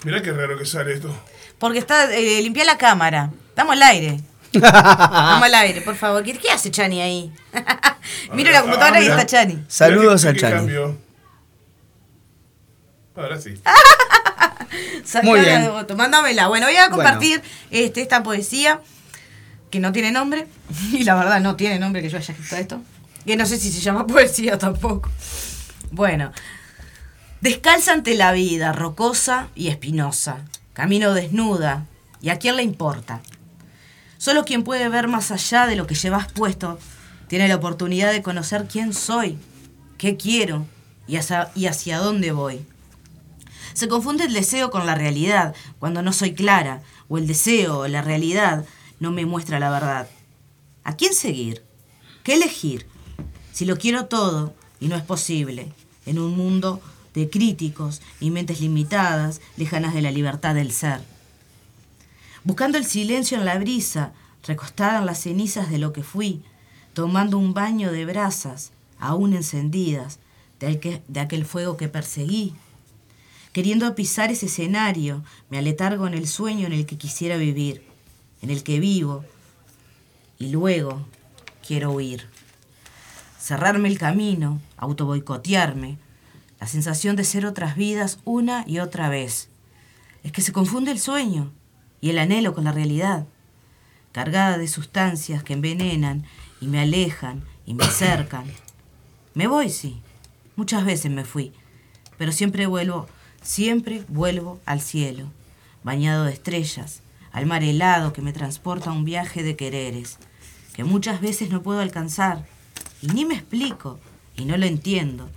Mirá qué raro que sale esto. Porque está. Eh, limpia la cámara. Estamos al aire. Estamos al aire, por favor. ¿Qué, qué hace Chani ahí? *laughs* Mira la computadora ah, y mira. está Chani. Saludos a Chani. cambio. Ahora sí. *laughs* Muy bien. de voto. Mándamela. Bueno, voy a compartir este, esta poesía que no tiene nombre. *laughs* Y la verdad no tiene nombre que yo haya escrito esto. Que no sé si se llama poesía tampoco. Bueno. Descalza ante la vida, rocosa y espinosa. Camino desnuda. ¿Y a quién le importa? Solo quien puede ver más allá de lo que llevas puesto tiene la oportunidad de conocer quién soy, qué quiero y hacia, dónde voy. Se confunde el deseo con la realidad cuando no soy clara, o el deseo o la realidad no me muestra la verdad. ¿A quién seguir? ¿Qué elegir? Si lo quiero todo y no es posible, en un mundo de críticos y mentes limitadas, lejanas de la libertad del ser. Buscando el silencio en la brisa, recostada en las cenizas de lo que fui, tomando un baño de brasas, aún encendidas, de aquel, fuego que perseguí, Queriendo pisar ese escenario, me aletargo en el sueño en el que quisiera vivir, en el que vivo, y luego quiero huir. Cerrarme el camino, autoboicotearme, la sensación de ser otras vidas una y otra vez. Es que se confunde el sueño y el anhelo con la realidad, cargada de sustancias que envenenan y me alejan y me acercan. Me voy, sí, muchas veces me fui, pero siempre vuelvo Siempre vuelvo al cielo, bañado de estrellas, al mar helado que me transporta a un viaje de quereres, que muchas veces no puedo alcanzar, y ni me explico, y no lo entiendo.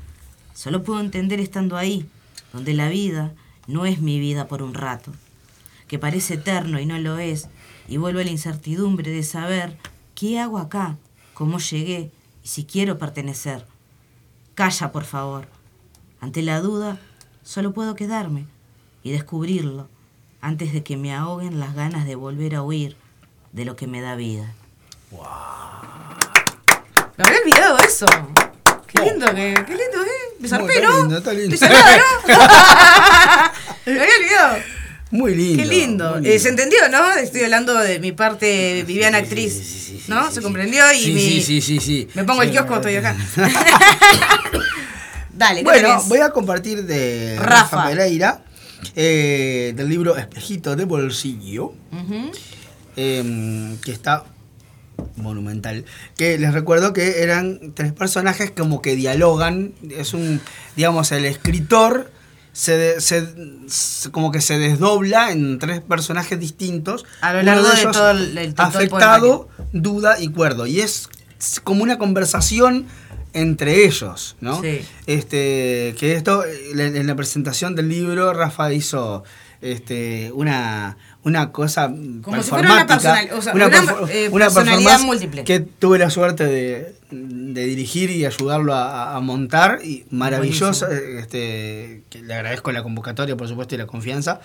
Solo puedo entender estando ahí, donde la vida no es mi vida por un rato, que parece eterno y no lo es, y vuelvo a la incertidumbre de saber qué hago acá, cómo llegué y si quiero pertenecer. Calla, por favor. Ante la duda, Solo puedo quedarme y descubrirlo antes de que me ahoguen las ganas de volver a huir de lo que me da vida. Me había olvidado eso. Qué lindo, que, qué lindo, ¿eh? Me zarpé, está ¿no? lindo, está lindo. Estoy salada, ¿no? *laughs* Me había olvidado. Muy lindo. Qué lindo. muy Eh, ¿Se entendió, no? Estoy hablando de mi parte Viviana actriz. sí, sí, sí, ¿No? ¿Se comprendió? Y Sí, mi- sí, sí, sí, sí. Me pongo el kiosco, estoy acá. *laughs* Dale, ¿qué Bueno, tenés? voy a compartir de Rafa. Rafa, Pereira, eh, del libro Espejito de Bolsillo, eh, que está monumental. Que les recuerdo que eran tres personajes como que dialogan. Es un, digamos, el escritor se, se- se- como que se desdobla en tres personajes distintos. A lo largo de todo el- el- todo el afectado, duda y cuerdo. Y es como una conversación entre ellos, ¿no? Sí. Este, que esto, eh, en en la presentación del libro, Rafa hizo este, una, una cosa Como si fuera una personal- o sea, una una, perfor- eh, una personalidad múltiple. que tuve la suerte de, de dirigir y ayudarlo a, a montar y maravilloso Buenísimo. este que le agradezco la convocatoria por supuesto y la confianza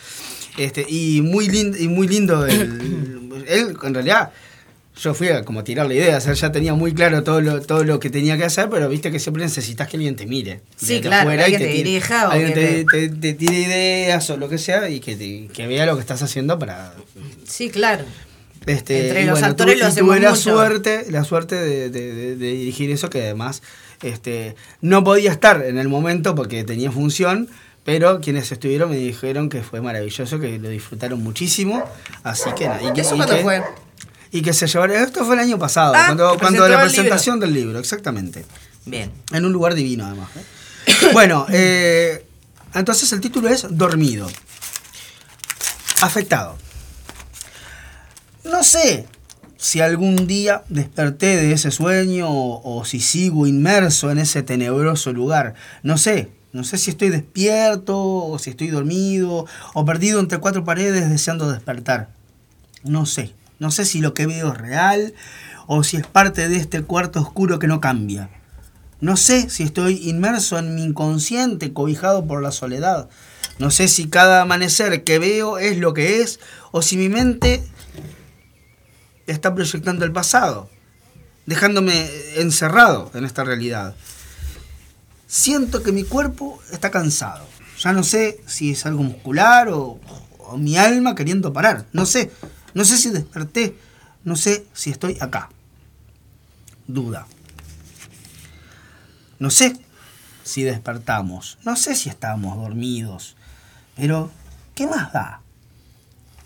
este y muy lindo y muy lindo el- él en realidad yo fui a como tirar la idea, o sea, ya tenía muy claro todo lo, todo lo que tenía que hacer, pero viste que siempre necesitas que alguien te mire. Sí, claro, y alguien te dirija o alguien que te, te- te tire ideas o lo que sea y que, te- que vea lo que estás haciendo para Sí, claro. este, Entre los bueno, actores tuve, lo y hacemos tuve la mucho. suerte, la suerte de, de- de- de dirigir eso, que además este, no podía estar en el momento porque tenía función, pero quienes estuvieron me dijeron que fue maravilloso, que lo disfrutaron muchísimo, así que nada. Y que, ¿Eso y cuándo que- fue? Y que se llevaron, esto fue el año pasado, Ah, cuando, cuando la libro. presentación del libro, exactamente. Bien. En un lugar divino, además. ¿eh? *coughs* bueno, eh, entonces el título es Dormido. Afectado. No sé si algún día desperté de ese sueño o, o si sigo inmerso en ese tenebroso lugar. No sé. No sé si estoy despierto o si estoy dormido o perdido entre cuatro paredes deseando despertar. No sé. No sé si lo que veo es real o si es parte de este cuarto oscuro que no cambia. No sé si estoy inmerso en mi inconsciente, cobijado por la soledad. No sé si cada amanecer que veo es lo que es o si mi mente está proyectando el pasado, dejándome encerrado en esta realidad. Siento que mi cuerpo está cansado. Ya no sé si es algo muscular o, mi alma queriendo parar. No sé. No sé si desperté. No sé si estoy acá. Duda. No sé si despertamos, no sé si estamos dormidos, pero ¿qué más da?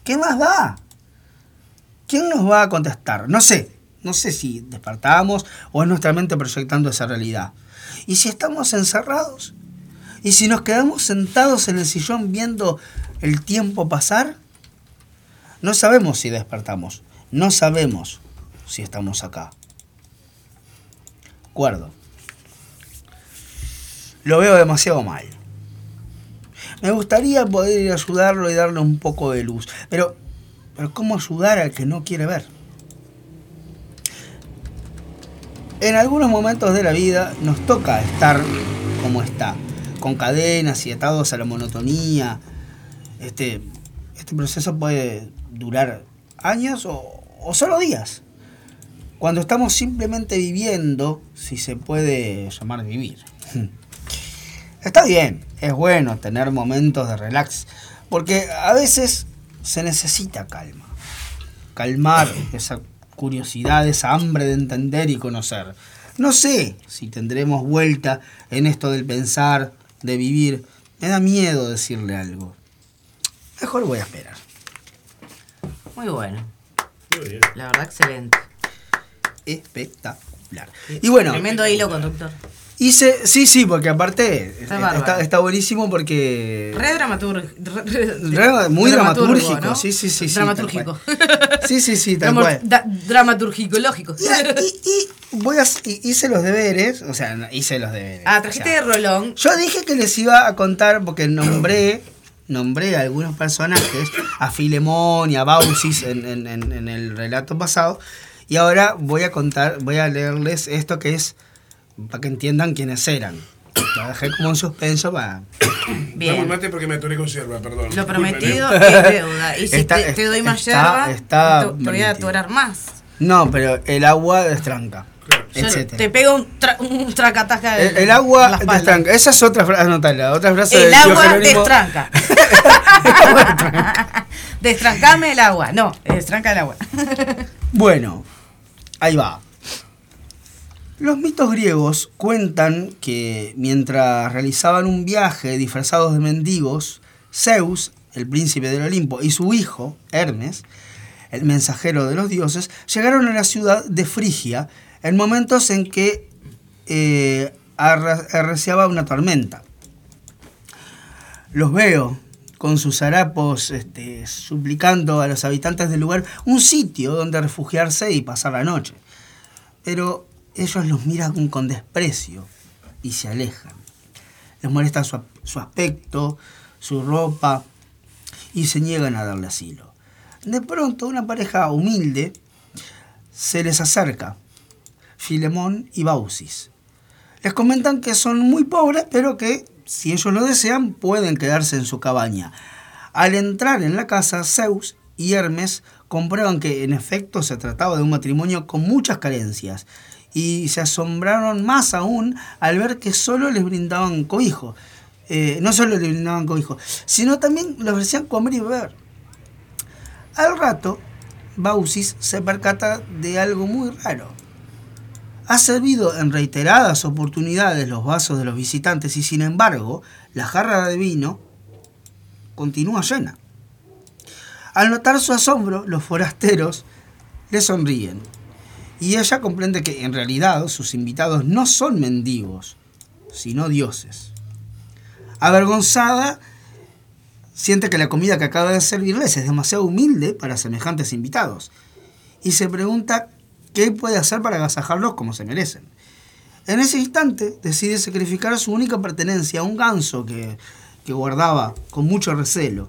¿Qué más da? ¿Quién nos va a contestar? No sé, no sé si despertamos o es nuestra mente proyectando esa realidad. ¿Y si estamos encerrados? ¿Y si nos quedamos sentados en el sillón viendo el tiempo pasar? No sabemos si despertamos, no sabemos si estamos acá. Cuerdo. Lo veo demasiado mal. Me gustaría poder ayudarlo y darle un poco de luz, pero, pero ¿cómo ayudar al que no quiere ver? En algunos momentos de la vida nos toca estar como está, con cadenas y atados a la monotonía. Este, este proceso puede durar años o, solo días. Cuando estamos simplemente viviendo, si se puede llamar vivir. *laughs* Está bien, es bueno tener momentos de relax, porque a veces se necesita calma. Calmar esa curiosidad, esa hambre de entender y conocer. No sé si tendremos vuelta en esto del pensar, de vivir. Me da miedo decirle algo. Mejor voy a esperar. Muy bueno. Muy bien. La verdad, excelente. Espectacular. Y bueno, Tremendo hilo conductor. hice, sí, sí, porque aparte Está buenísimo porque... Re dramaturgo. re- re- Re- muy dramaturgo, dramatúrgico, ¿no? sí, sí, sí, Dramatúrgico. *laughs* Sí, sí, sí, tal cual. da- Dramaturgico, lógico. Y, voy a, hice los deberes, o sea, hice los deberes. Ah, o trajiste sea, de Rolón. Yo dije que les iba a contar porque nombré, nombré a algunos personajes, a Filemón y a Bausis en, en- en- en el relato pasado, y ahora voy a contar, voy a leerles esto que es para que entiendan quiénes eran. Lo dejé como en suspenso para... Dame un Bien. mate porque me atoré con hierba, perdón. Lo prometido es *laughs* deuda. Y si Está- te, te doy más está- yerba, está te, te voy a atorar más. No, pero el agua destranca. Te pego un, tra un tracataca El, el agua destranca. Esa es otra frase, anotala, otra frase El agua Jerónimo. destranca. *laughs* Destrancame el agua. No, destranca el agua. Bueno, ahí va. Los mitos griegos cuentan que mientras realizaban un viaje disfrazados de mendigos, Zeus, el príncipe del Olimpo, y su hijo, Hermes, el mensajero de los dioses, llegaron a la ciudad de Frigia en momentos en que eh, arreciaba una tormenta. Los veo con sus harapos este, suplicando a los habitantes del lugar un sitio donde refugiarse y pasar la noche. Pero ellos los miran con desprecio y se alejan. Les molesta su, su aspecto, su ropa y se niegan a darle asilo. De pronto una pareja humilde se les acerca, Filemón y Baucis. Les comentan que son muy pobres, pero que si ellos lo desean pueden quedarse en su cabaña. Al entrar en la casa, Zeus y Hermes comprueban que en efecto se trataba de un matrimonio con muchas carencias y se asombraron más aún al ver que solo les brindaban cobijo. Eh, no solo les brindaban cobijo, sino también les ofrecían comer y beber. Al rato, Baucis se percata de algo muy raro. Ha servido en reiteradas oportunidades los vasos de los visitantes y sin embargo la jarra de vino continúa llena. Al notar su asombro, los forasteros le sonríen y ella comprende que en realidad sus invitados no son mendigos, sino dioses. Avergonzada, siente que la comida que acaba de servirles es demasiado humilde para semejantes invitados y se pregunta qué puede hacer para agasajarlos como se merecen. En ese instante decide sacrificar su única pertenencia un ganso que, que guardaba con mucho recelo.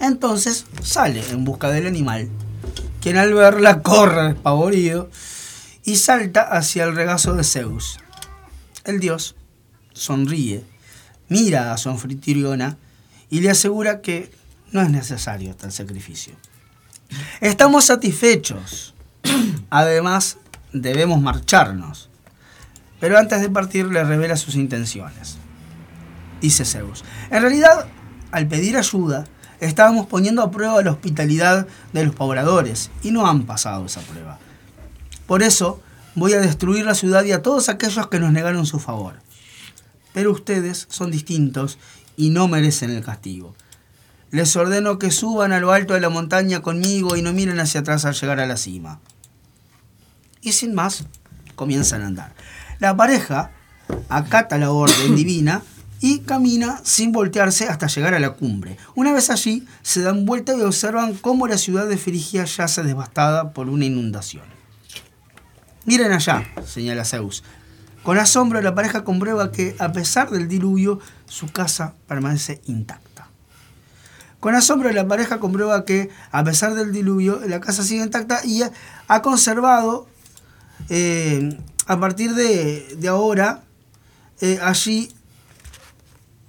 Entonces sale en busca del animal, quien al verla corre despavorido y salta hacia el regazo de Zeus. El dios sonríe, mira a su anfitriona y le asegura que no es necesario tal sacrificio. Estamos satisfechos. *clears throat* Además, debemos marcharnos. Pero antes de partir le revela sus intenciones. Dice Zeus. En realidad, al pedir ayuda, estábamos poniendo a prueba la hospitalidad de los pobladores y no han pasado esa prueba. Por eso, voy a destruir la ciudad y a todos aquellos que nos negaron su favor. Pero ustedes son distintos y no merecen el castigo. Les ordeno que suban a lo alto de la montaña conmigo y no miren hacia atrás al llegar a la cima. Y sin más, comienzan a andar. La pareja acata la orden *coughs* divina y camina sin voltearse hasta llegar a la cumbre. Una vez allí, se dan vuelta y observan cómo la ciudad de Frigia yace devastada por una inundación. Miren allá, señala Zeus. Con asombro, la pareja comprueba que, a pesar del diluvio, su casa permanece intacta. Con asombro, la pareja comprueba que, a pesar del diluvio, la casa sigue intacta y ha- ha conservado, eh, a partir de, de ahora, eh, allí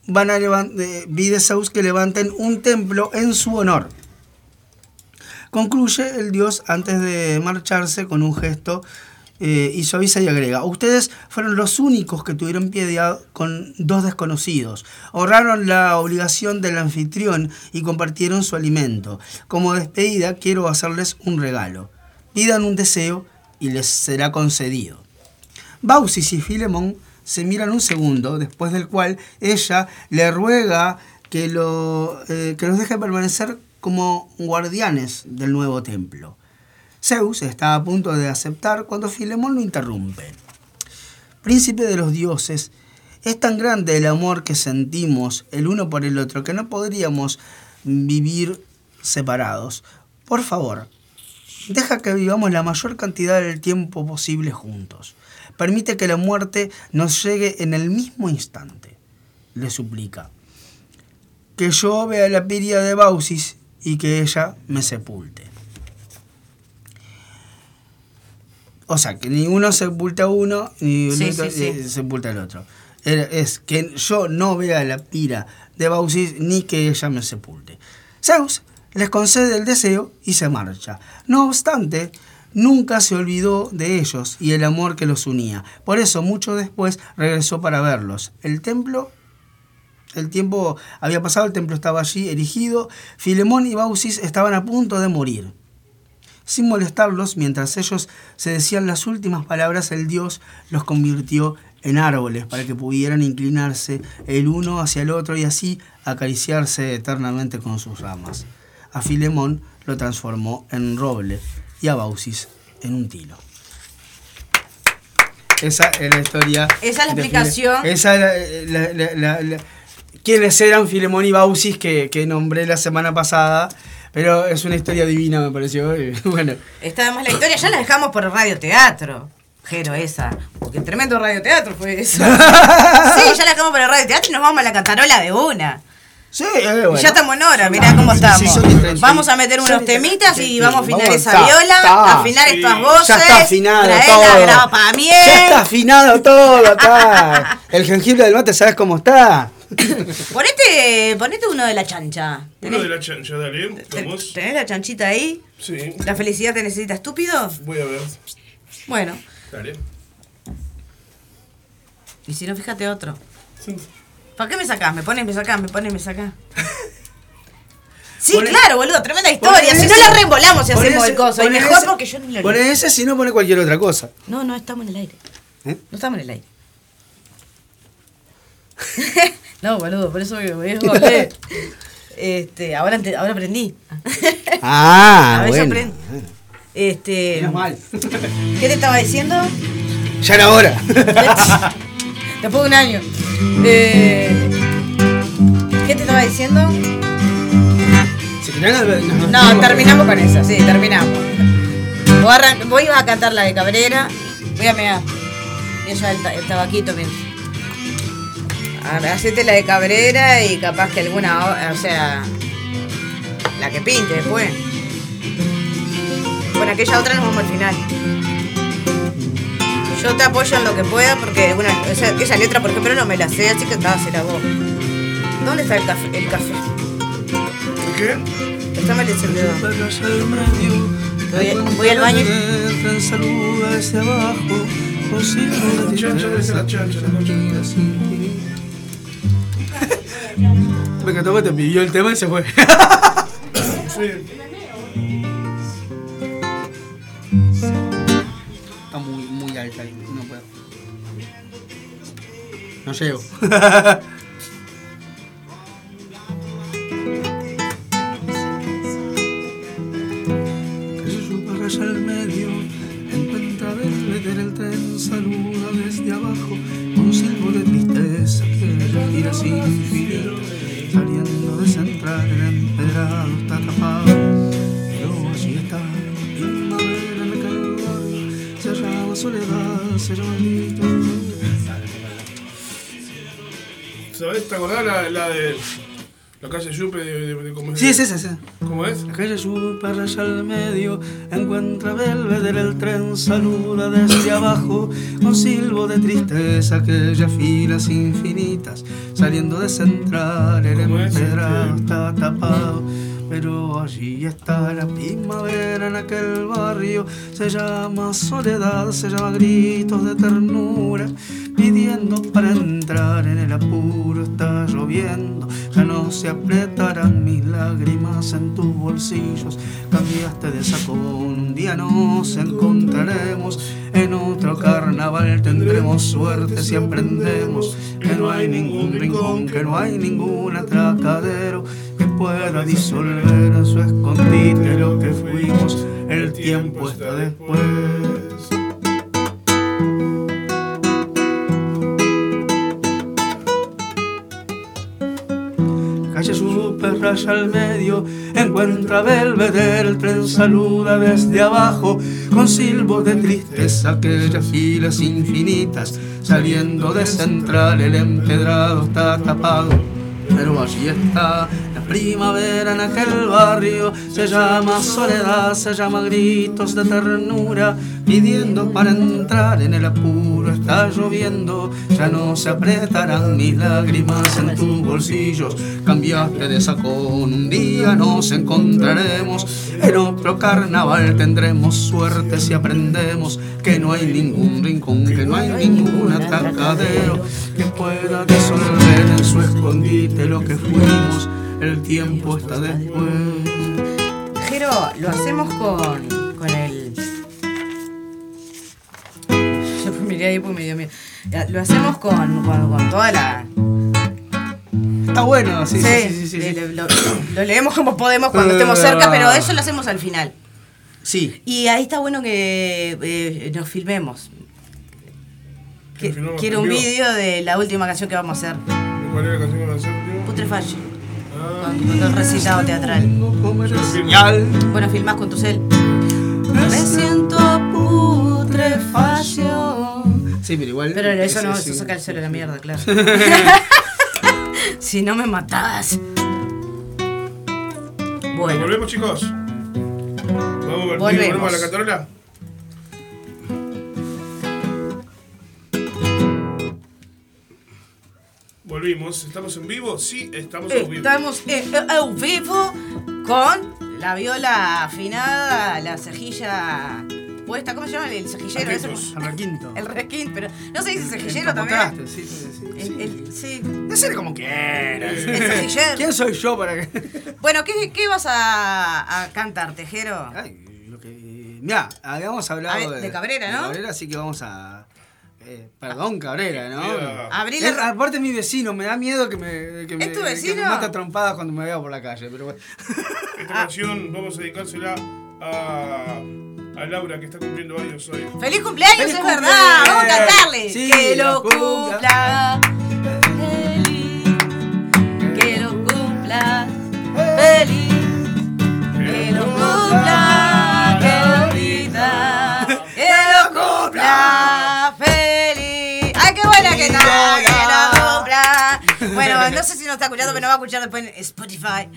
van a levantar, pide Zeus que levanten un templo en su honor. Concluye el dios antes de marcharse con un gesto eh, y suaviza y agrega, ustedes fueron los únicos que tuvieron piedad con dos desconocidos, ahorraron la obligación del anfitrión y compartieron su alimento. Como despedida quiero hacerles un regalo. Pidan un deseo y les será concedido. Baucis y Filemón se miran un segundo, después del cual ella le ruega que, lo, eh, que los deje permanecer como guardianes del nuevo templo. Zeus está a punto de aceptar cuando Filemón lo interrumpe. Príncipe de los dioses, es tan grande el amor que sentimos el uno por el otro que no podríamos vivir separados. Por favor, deja que vivamos la mayor cantidad del tiempo posible juntos. Permite que la muerte nos llegue en el mismo instante. Le suplica. Que yo vea la piria de Baucis y que ella me sepulte. O sea, que ni uno sepulta a uno, ni Sí, otro, sí, sí. eh, sepulta al otro. Era- Es que yo no vea la pira de Baucis ni que ella me sepulte. Zeus les concede el deseo y se marcha. No obstante, nunca se olvidó de ellos y el amor que los unía. Por eso, mucho después, regresó para verlos. El templo el tiempo había pasado, el templo estaba allí erigido. Filemón y Baucis estaban a punto de morir. Sin molestarlos, mientras ellos se decían las últimas palabras, el dios los convirtió en árboles para que pudieran inclinarse el uno hacia el otro y así acariciarse eternamente con sus ramas. A Filemón lo transformó en roble y a Baucis en un tilo. Esa es la historia. Esa es la explicación. File- Esa es la- la- la- la- quiénes eran Filemón y Baucis que, que nombré la semana pasada. Pero es una historia divina, me pareció. *laughs* Bueno, Está además la historia, ya la dejamos por el radioteatro. Jero, esa. Porque tremendo radioteatro fue eso. *laughs* sí, ya la dejamos por el radioteatro y nos vamos a la cantarola de una. Sí, eh, bueno. Y ya estamos en hora, mirá cómo Sí, estamos. sí, vamos a meter unos temitas Sí, y sí, vamos a afinar vamos, esa está, viola, está. afinar Sí. estas voces. Ya está afinado todo. la. Ya está afinado todo acá. El jengibre del mate, ¿sabes cómo está? Ponete, ponete uno de la chancha. Uno ¿Tenés, de la chancha, dale. Vamos. tenés la chanchita ahí? Sí. ¿La felicidad te necesita estúpido? Voy a ver. Bueno, Dale. y si no, fíjate otro. ¿Para qué me sacás? Me pones, me sacás, me pones, me sacás. *laughs* Sí, Poné- claro, boludo, tremenda historia. Poné Si no la reembolamos y poné hacemos ese- el coso. Y poné mejor ese- porque yo ni lo Pone leí. ese si no pone cualquier otra cosa. No, no, estamos en el aire. ¿Eh? No estamos en el aire. *laughs* no, boludo, por eso me volver. Este, ahora, aprendí. Ah, *laughs* A ver, yo bueno. aprendo. Este. Menos mal. ¿Qué te estaba diciendo? Ya era hora. Después de un año. Eh, ¿Qué te estaba diciendo? Si No, terminamos con eso, sí, terminamos. Ibas a cantar la de Cabrera, voy a mear. Y ella el, el tabaquito, bien. Hacete la de Cabrera y capaz que alguna, o- o sea, la que pinte después. Bueno, aquella otra nos vamos al final. Yo te apoyo en lo que pueda porque bueno, esa, esa letra, por ejemplo, no me la sé, así que la vos. ¿Dónde está el café? El café. ¿Qué? Préstame el encendedor. Voy, voy al baño. Me encantó que te pidió el tema y se fue. *laughs* Sí. Está muy, no puedo. No llego. *laughs* soledad, se llama grito. ¿Sabés? ¿Te acordás la, la de la calle Yupe de, de, de cómo es? Sí, es esa, es esa. ¿Cómo es? La calle super raya al medio, encuentra Belvedere el tren, saluda desde abajo, con silbo de tristeza, aquellas filas infinitas, saliendo de central, el ¿Cómo es, empedrado está tapado. Pero allí está la primavera en aquel barrio, se llama soledad, se llama gritos de ternura, pidiendo para entrar en el apuro, está lloviendo, ya no se apretarán mis lágrimas en tus bolsillos, cambiaste de sacón, un día nos encontraremos, en otro carnaval tendremos suerte si aprendemos que no hay ningún rincón, que no hay ningún atracadero pueda disolver en su escondite lo que fuimos, el tiempo está después. Calle super raya al medio, encuentra Belvedere, el tren saluda desde abajo, con silbos de tristeza, aquellas filas infinitas, saliendo de central, el empedrado está tapado, pero allí está primavera en aquel barrio. Se llama soledad, se llama gritos de ternura. Pidiendo para entrar en el apuro, está lloviendo. Ya no se apretarán mis lágrimas en tus bolsillos. Cambiaste de sacón, un día nos encontraremos. En otro carnaval tendremos suerte si aprendemos que no hay ningún rincón, que no hay ningún atacadero que pueda disolver en su escondite lo que fuimos. El tiempo está después. Jero, lo hacemos con, con el. Yo miré ahí porque me dio miedo. Ya, Lo hacemos con, con, con toda la. Está bueno, sí, sí, sí. sí, sí, sí. le- Lo, lo leemos como podemos cuando estemos cerca, pero eso lo hacemos al final. Sí. Y ahí está bueno que eh, nos filmemos. Que- ¿Que filmemos quiero un vídeo de la última canción que vamos a hacer. ¿Cuál era la canción que va a hacer, tío? Con el recitado teatral. Bueno, filmás con tu cel. Me siento putrefacción. Sí, pero igual. Pero eso no, eso saca el celo a la mierda, claro. *laughs* *laughs* si no me matás. Bueno, ¿Volvemos, chicos? ¿Vamos, Volvemos. ¿Volvemos a la catrola? Volvimos. ¿Estamos en vivo? Sí, estamos en vivo. estamos en en vivo con la viola afinada, la cejilla puesta. ¿Cómo se llama el cejillero? ese? Al requinto. El requín, pero no se dice cejillero también. Sí, sí, sí. El, el- sí, como quieras. el cejillero. ¿Quién soy yo para que.? Bueno, ¿qué, qué vas a, a cantar, Tejero? Ay, lo que. Mirá, habíamos hablado A ver, de Cabrera, ¿no? de Cabrera, así que vamos a. eh, perdón, Cabrera, ¿no? Abrí Es- la... aparte, es mi vecino, me da miedo que me. Que me, ¿Es tu que me vecino? mata trompadas cuando me vea por la calle, pero bueno. *laughs* Esta canción vamos a dedicársela a, a Laura, que está cumpliendo años hoy. ¡Feliz cumpleaños, ¡Feliz es cumpleaños! verdad! ¡Vamos a cantarle! Sí, ¡Que lo cumpla. cumpla! ¡Feliz! ¡Que lo cumpla! ¡Feliz! ¡Que lo cumpla! No sé si nos está escuchando, pero nos va a escuchar después en Spotify.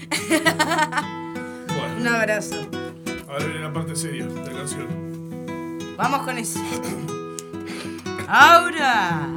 Bueno, *laughs* Un abrazo. ahora viene la parte seria de la canción. Vamos con eso. Ahora.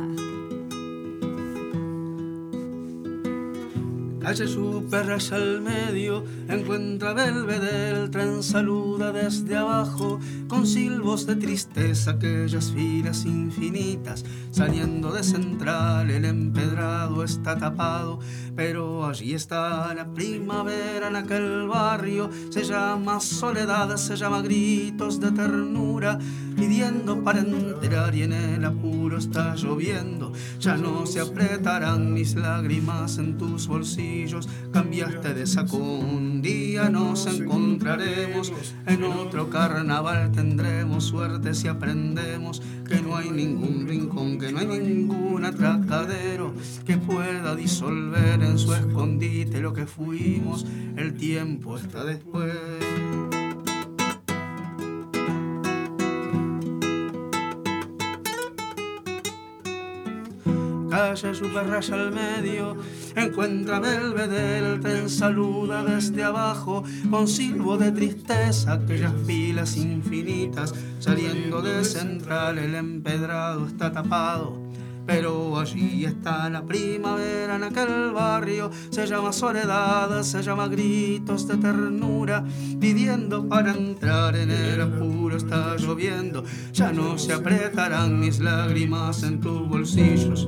Calle su perras al medio, encuentra Belvedere, el tren saluda desde abajo, con silbos de tristeza aquellas filas infinitas, saliendo de central, el empedrado está tapado, pero allí está la primavera en aquel barrio, se llama soledad, se llama gritos de ternura, pidiendo para entrar y en el apuro está lloviendo, ya no se apretarán mis lágrimas en tus bolsillos, cambiaste de saco, un día nos encontraremos, en otro carnaval tendremos suerte si aprendemos que no hay ningún rincón, que no hay ningún atracadero que pueda disolver en su escondite lo que fuimos, el tiempo está después. calle super raya al medio, encuentra Belvedere, el tren saluda desde abajo, con silbo de tristeza, aquellas filas infinitas, saliendo de central, el empedrado está tapado. Pero allí está la primavera en aquel barrio, se llama soledad, se llama gritos de ternura, pidiendo para entrar en el apuro está lloviendo, ya no se apretarán mis lágrimas en tus bolsillos.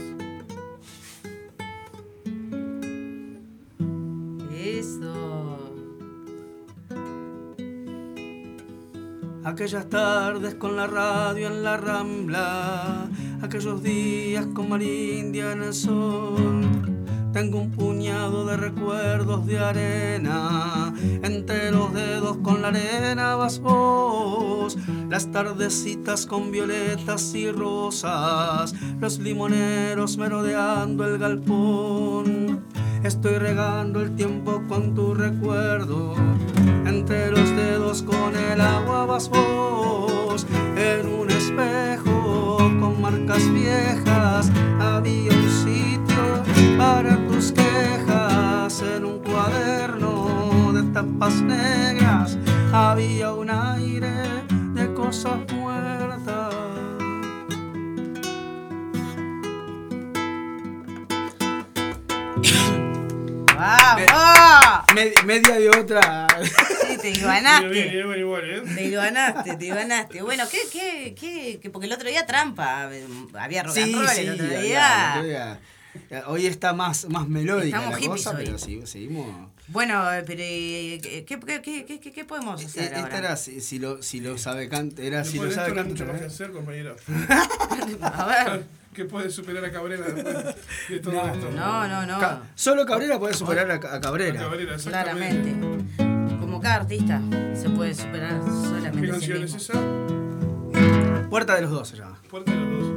Aquellas tardes con la radio en la rambla, aquellos días con Marindia en el sol, Tengo un puñado de recuerdos de arena, entre los dedos con la arena vas vos, las tardecitas con violetas y rosas, los limoneros merodeando el galpón. Estoy regando el tiempo con tu recuerdo, los dedos con el agua vas vos, en un espejo con marcas viejas había un sitio para tus quejas en un cuaderno de tapas negras había un aire de cosas muertas. ¡Vamos! Me- media de otra. Sí, te *laughs* ganaste. ¿eh? Te ganaste, te ganaste. Bueno, ¿qué, qué, qué, qué? Porque el otro día trampa. eh, Había rock and roll el otro día. ya, el otro día. Ya, Hoy está más, más melódica Estamos la hippies cosa, hoy. pero sí, seguimos. Bueno, eh, pero eh, ¿qué, qué, qué, qué, qué- qué podemos hacer Esta ahora? era si, si lo, si lo sabe era si lo hacer, compañero. *laughs* A ver. ¿Qué puede superar a Cabrera después de todo No, esto? No, no, no. Ca- Solo Cabrera puede superar a, a A Cabrera. Cabrera. Claramente. Como cada artista se puede superar solamente. ¿Qué canción es esa? Puerta de los dos se llama. Fuerte los dos.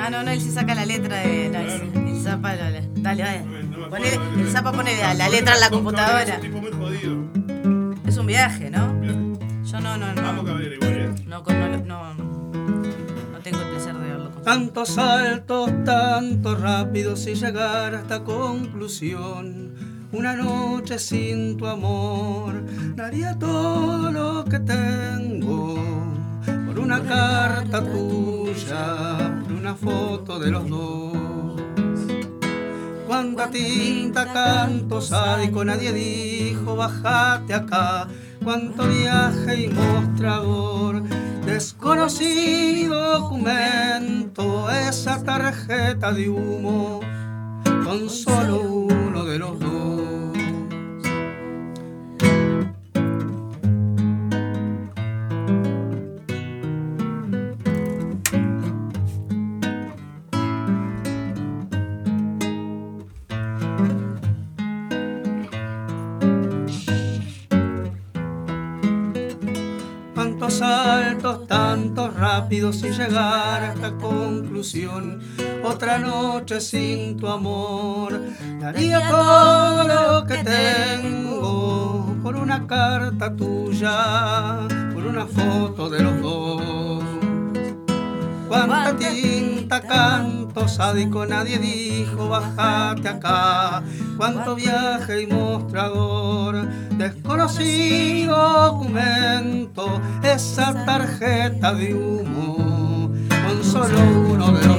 Ah, no, no, él se saca la letra de. la- Claro. El zapa, la- la- dale, dale. No no acuerdo el zapa pone la, la letra en la Cabrera computadora. Es un tipo muy jodido. Es un viaje, ¿no? Bien. Yo no, no, no. Cabrera igual, ¿eh? No, con- no, no, no tengo el placer de verlo. Tantos saltos, tantos rápidos y llegar a esta conclusión. Una noche sin tu amor, daría todo lo que tengo por una carta tuya, por una foto de los dos. Cuánta tinta, canto sádico, nadie dijo bajate acá. Cuánto viaje y mostrador, desconocido documento, esa tarjeta de humo con solo uno de los dos. Rápidos y llegar a esta conclusión. Otra noche sin tu amor, daría todo lo que tengo por una carta tuya, por una foto de los dos. Cuánta tinta, canto sádico, nadie dijo bajate acá. Cuánto viaje y mostrador, desconocido documento, esa tarjeta de humo, con solo uno de los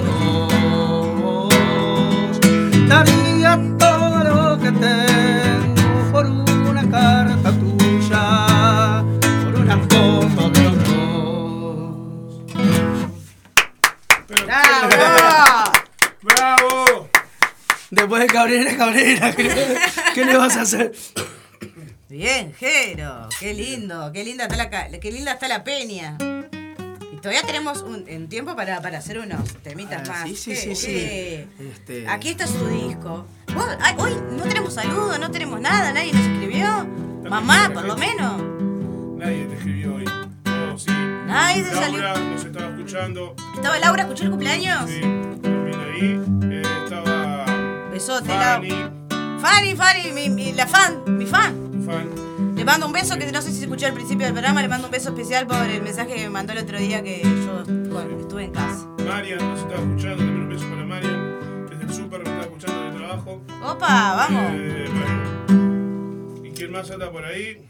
dos. Daría todo lo que tengo por una carta *laughs* ¡Bravo! ¡Bravo! Después de Cabrera, Cabrera. ¿Qué, qué le vas a hacer? Bien, Jero, qué lindo, qué linda está la, qué linda está la peña. Y todavía tenemos un, un tiempo para, para hacer unos temitas Ah, más. sí, sí, ¿Qué- sí, sí. qué? Este- Aquí está su disco. Vos, ay, hoy no tenemos saludos, no tenemos nada, nadie nos escribió. Mamá, por lo menos. Nadie te escribió hoy. Sí. Nadie te Laura salió. nos estaba escuchando. ¿Estaba Laura? ¿Escuchó el cumpleaños? Sí, también ahí. Eh, estaba Besote, Fanny, Laura. Fanny, Fanny, mi, mi- la fan, mi fan. fan. Le mando un beso que no sé si se escuchó al principio del programa, le mando un beso especial por el mensaje que me mandó el otro día que yo bueno, estuve en casa. Marian nos estaba escuchando. También un beso para Marian. Desde el súper nos estaba escuchando en el trabajo. Opa, vamos. Eh, bueno. ¿Y quién más anda por ahí?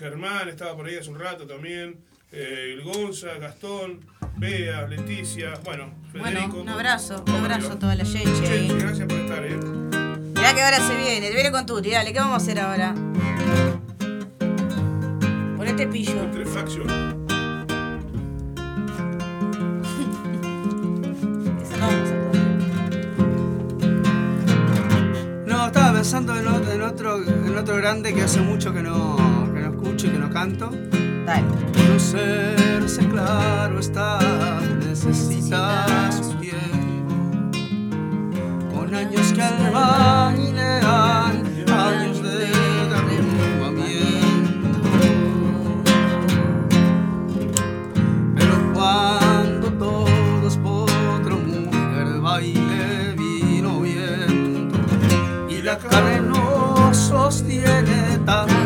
Germán estaba por ahí hace un rato también. Eh, el Gonza, Gastón, Bea, Leticia. Bueno, Federico. Bueno, un abrazo, un ¿Cómo abrazo a toda la gente gracias por estar, eh. Mirá que ahora se viene, te viene con tuti, dale, ¿qué vamos a hacer ahora? Ponete pillo. *laughs* Esa no vamos a poder. No, estaba pensando en otro, en otro, en otro grande que hace mucho que no, escucho y que no canto. Dale. Conocerse, claro está, necesita su tiempo. Son años que al bailean, años de derrumbamiento. Pero cuando todos por otra mujer baile vino viento y la carne no sostiene tanto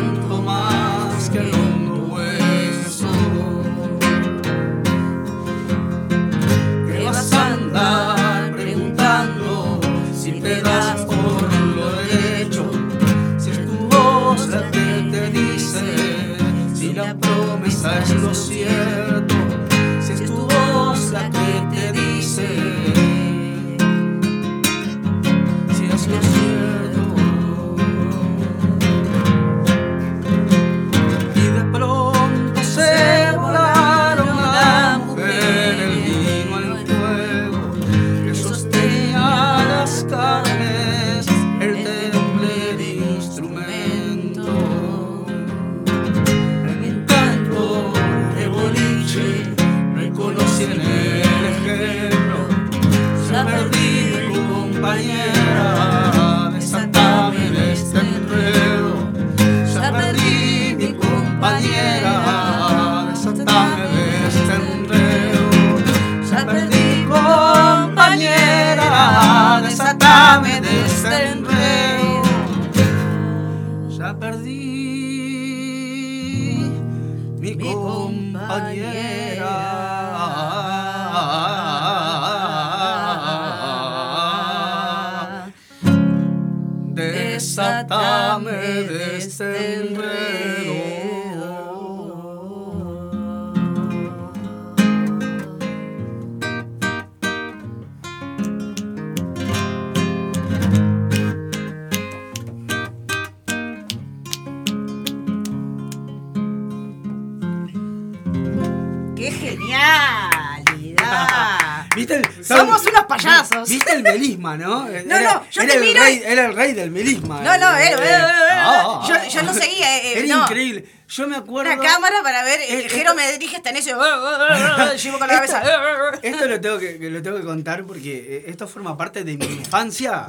el no? No, Era- no, yo era te el miro rey, y- Era el rey del melisma. No, no, Eh, era- eh, ah, yo- yo no seguía, eh, Era no. increíble. Yo me acuerdo. Una cámara para ver. Eh, El Jero me dirige hasta en ese. Llevo con la cabeza. Esto lo tengo que, lo tengo que contar porque eh, esto forma parte de mi infancia.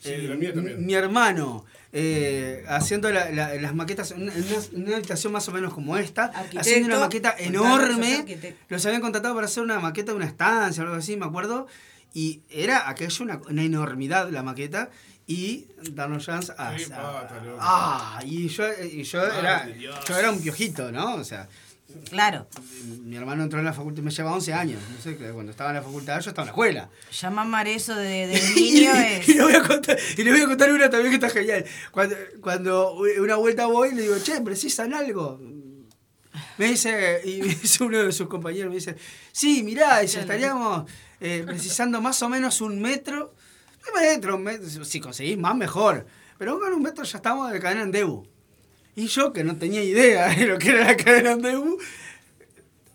Sí, Eh, la mía también. Mi, hermano eh, haciendo la- la- las maquetas en una, habitación más o menos como esta, Arquitecto. haciendo una maqueta enorme. Los habían contratado para hacer una maqueta de una estancia o algo así, me acuerdo. Y era aquello una, una enormidad la maqueta. Y darnos chance a. Qué a- loco. ah, y yo, y yo, era, Dios. yo era un piojito, ¿no? O sea, Claro. mi hermano entró en la facultad, me llevaba 11 años. No sé, cuando estaba en la facultad yo estaba en la escuela. Ya mamar eso de, de *laughs* niño es. Y le, voy a contar, y le voy a contar una también que está genial. Cuando, cuando una vuelta voy, le digo, che, ¿precisan algo? Me dice, y *laughs* me dice uno de sus compañeros, me dice, sí, mirá, dice, estaríamos eh, precisando más o menos un metro. Un metro, un metro, si conseguís más, mejor. Pero con un metro ya estamos de cadena en Debu. Y yo, que no tenía idea de lo que era la cadena en Debu,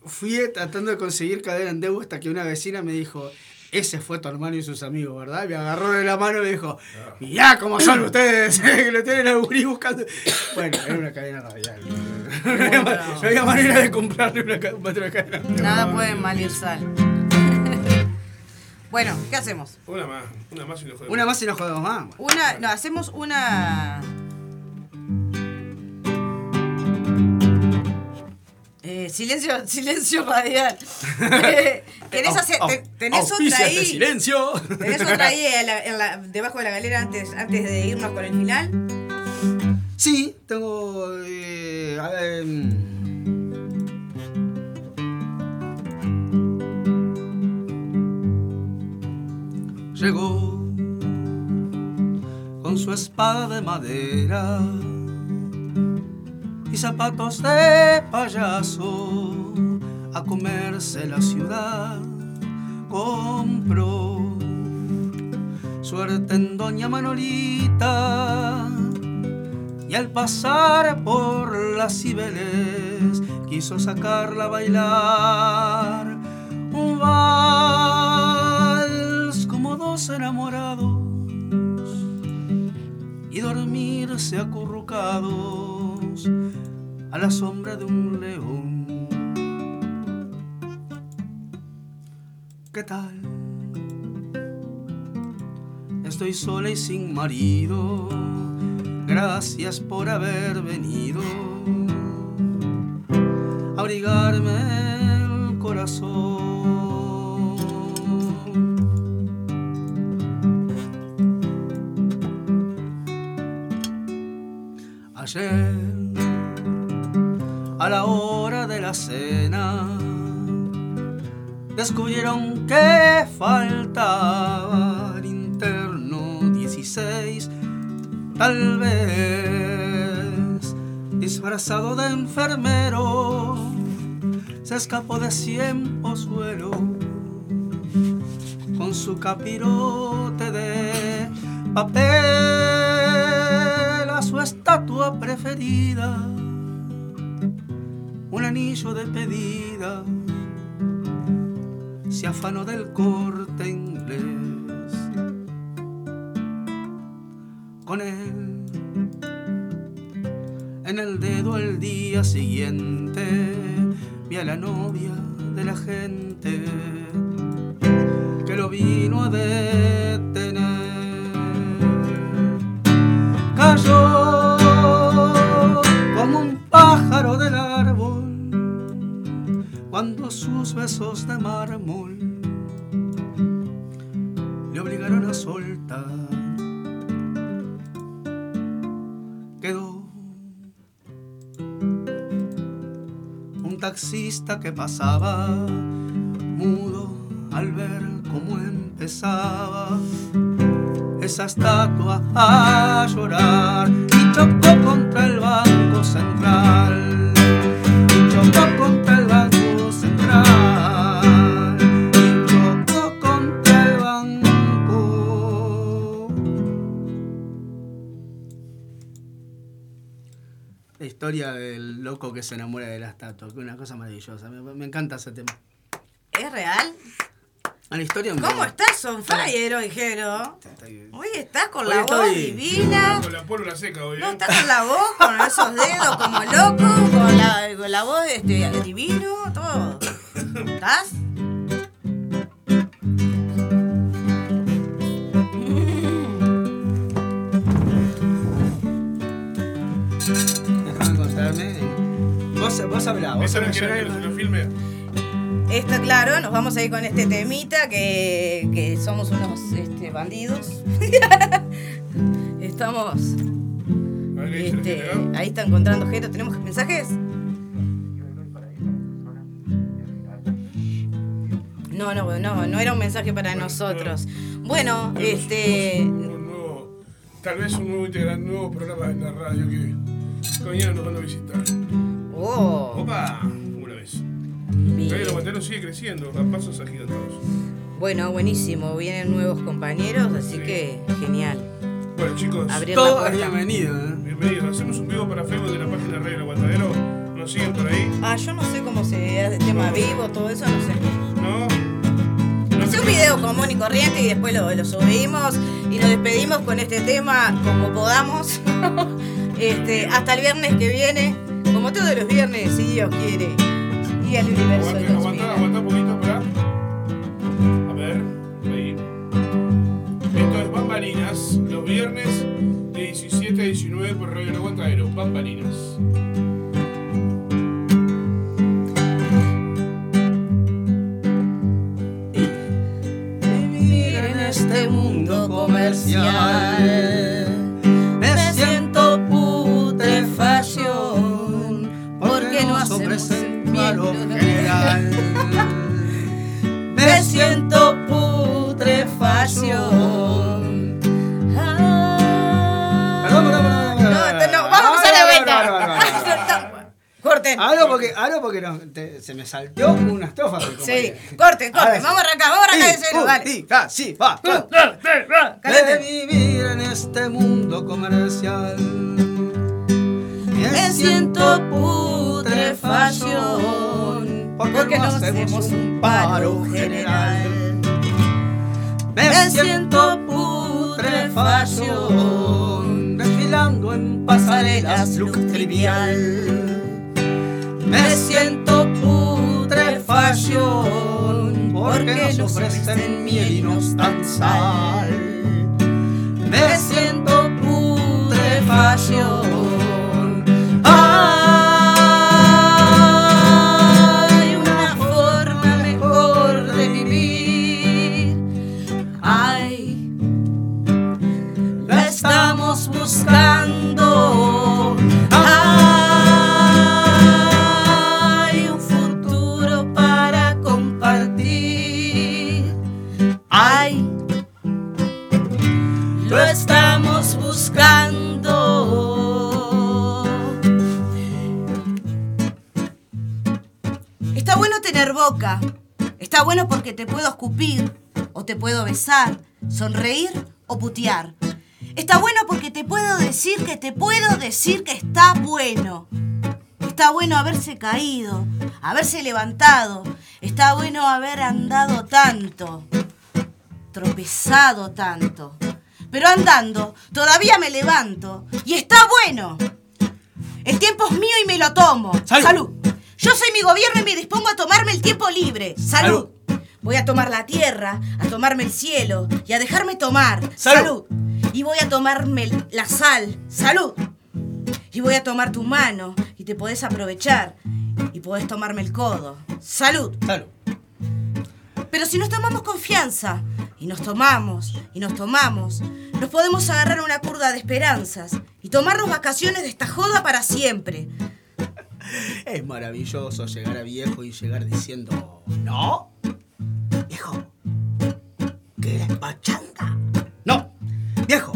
fui tratando de conseguir cadena en Debu hasta que una vecina me dijo, ese fue tu hermano y sus amigos, ¿verdad? Me agarró de la mano y me dijo, mirá cómo son ustedes, *laughs* que lo tienen a buscando. Bueno, era una cadena radial. *laughs* No había, manera de comprarle una, ca- un metro de cadena. Nada puede mal ir sal. Bueno, ¿qué hacemos? Una más, una más y lo jodemos. Una más y no jodemos más. Una. No, hacemos una. Eh, silencio, silencio radial. *laughs* Eh, ¿Tenés, te- tenés otra ahí? silencio. ¿Tenés otra ahí en la- en la- debajo de la galera antes, antes de irnos con el final? Sí, tengo. eh, a ver, Llegó con su espada de madera y zapatos de payaso a comerse la ciudad. Compró suerte en Doña Manolita y al pasar por las Cibeles quiso sacarla a bailar un dos enamorados y dormirse acurrucados a la sombra de un león. ¿Qué tal? estoy sola y sin marido. Gracias por haber venido a abrigarme el corazón. A la hora de la cena, descubrieron que faltaba el interno 16, tal vez disfrazado de enfermero, se escapó de cien pozuelo con su capirote de papel a su estatua preferida, anillo de pedida se afanó del corte inglés. Con él en el dedo el día siguiente vi a la novia de la gente que pasaba mudo al ver cómo empezaba. Esa estatua a llorar que se enamora de la estatua, que es una cosa maravillosa. Me, me encanta ese tema. ¿Es real? Una historia ¿Cómo estás, on fire hoy, Jero? Hoy estás con Hoy la voz divina. Con la pólvora seca hoy, No, ¿eh? estás con la voz, con esos dedos como loco, con la, con la voz este, divino, todo. *coughs* ¿Estás? Vos, vos hablá, vos ¿Eso no quiere que lo- filme? Esto, claro, nos vamos a ir con este temita que, que somos unos este, bandidos. *laughs* Estamos. Este, ahí está encontrando Jero. ¿Tenemos mensajes? No, no, no, no era un mensaje para nosotros. Bueno, este. Un nuevo, tal vez un nuevo integrante, un nuevo programa en la radio que mañana nos van a visitar. Oh, Opa, una vez. bien. El aguantero sigue creciendo, a pasos agigantados. Bueno, buenísimo. Vienen nuevos compañeros, así que genial. Bueno, chicos, Abrir la Todo es puerta. bienvenido, ¿eh? bienvenidos. Hacemos un vivo para Facebook de la página Radio El Aguantadero. Nos siguen por ahí, Ah, yo no sé cómo se hace el tema vivo, todo eso, no sé. ¿no? Hace un video común y corriente y después lo, lo subimos y nos despedimos con este tema como podamos. *laughs* este, hasta el viernes que viene, como todos los viernes, si Dios quiere. Y el universo Aguanta, aguanta, aguanta un poquito, para. A ver, ahí. Esto es Bambalinas, los viernes de 17 a 19 por Radio Aguantadero. Bambalinas. Vivir en este mundo comercial paro general. *laughs* Me siento putrefacción. Perdón, perdón, perdón, No, perdón. no, vamos a la Ah, venta. *laughs* Corten. Hablo porque, hablo porque no, te- se me saltó una estrofa. Sí, corten, corten. Vamos a arrancar, vamos a arrancar de Sí, cero, uh, dale. sí, ah, sí, va, va. De Cálate. vivir en este mundo comercial. Me siento putrefacción porque no hacemos un paro general. Me siento putrefacción desfilando en pasarelas look trivial. Me siento putrefacción porque nos ofrecen miel y nos dan sal. putrefacción. Buscando. Hay un futuro para compartir. Ay, lo estamos buscando. Está bueno tener boca. Está bueno porque te puedo escupir, o te puedo besar, sonreír o putear. Está bueno porque te puedo decir que te puedo decir que está bueno. Está bueno haberse caído, haberse levantado. Está bueno haber andado tanto, tropezado tanto. Pero andando, todavía me levanto. Y está bueno. El tiempo es mío y me lo tomo. Salud. Yo soy mi gobierno y me dispongo a tomarme el tiempo libre. Salud. Voy a tomar la tierra, a tomarme el cielo y a dejarme tomar. Salud. Y voy a tomarme la sal. Salud. Y voy a tomar tu mano y te podés aprovechar. Y podés tomarme el codo. Salud. Salud. Pero si nos tomamos confianza, y nos tomamos, y nos tomamos, nos podemos agarrar una curda de esperanzas y tomarnos vacaciones de esta joda para siempre. *laughs* Es maravilloso llegar a viejo y llegar diciendo, ¿no? Viejo, ¿querés pachanga? Viejo,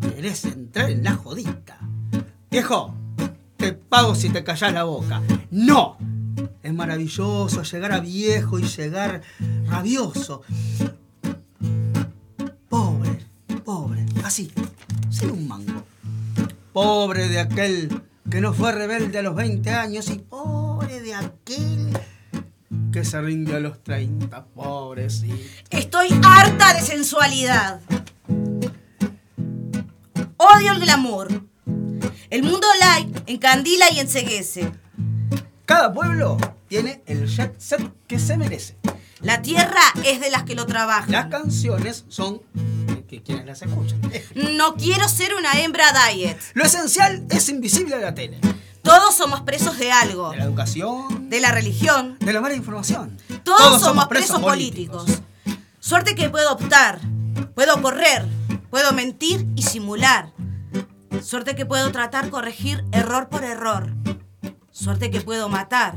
¿querés entrar en la jodita? Viejo, te pago si te callás la boca. No, es maravilloso llegar a viejo y llegar rabioso. Pobre, pobre, así, sin un mango. Pobre de aquel que no fue rebelde a los 20 años y pobre de aquel que se rinde a los 30. Pobrecito. Estoy harta de sensualidad. Odio el glamour. El mundo light encandila y enceguece. Cada pueblo tiene el jet set que se merece. La tierra es de las que lo Las trabajan. canciones son de que quienes las escuchan. No quiero ser una hembra diet. Lo esencial es invisible a la tele. Todos somos presos de algo. De la educación, De la religión. de la mala información. Todos, somos presos políticos. Suerte que puedo optar. Puedo correr. Puedo mentir y simular. Suerte que puedo tratar corregir error por error. Suerte que puedo matar.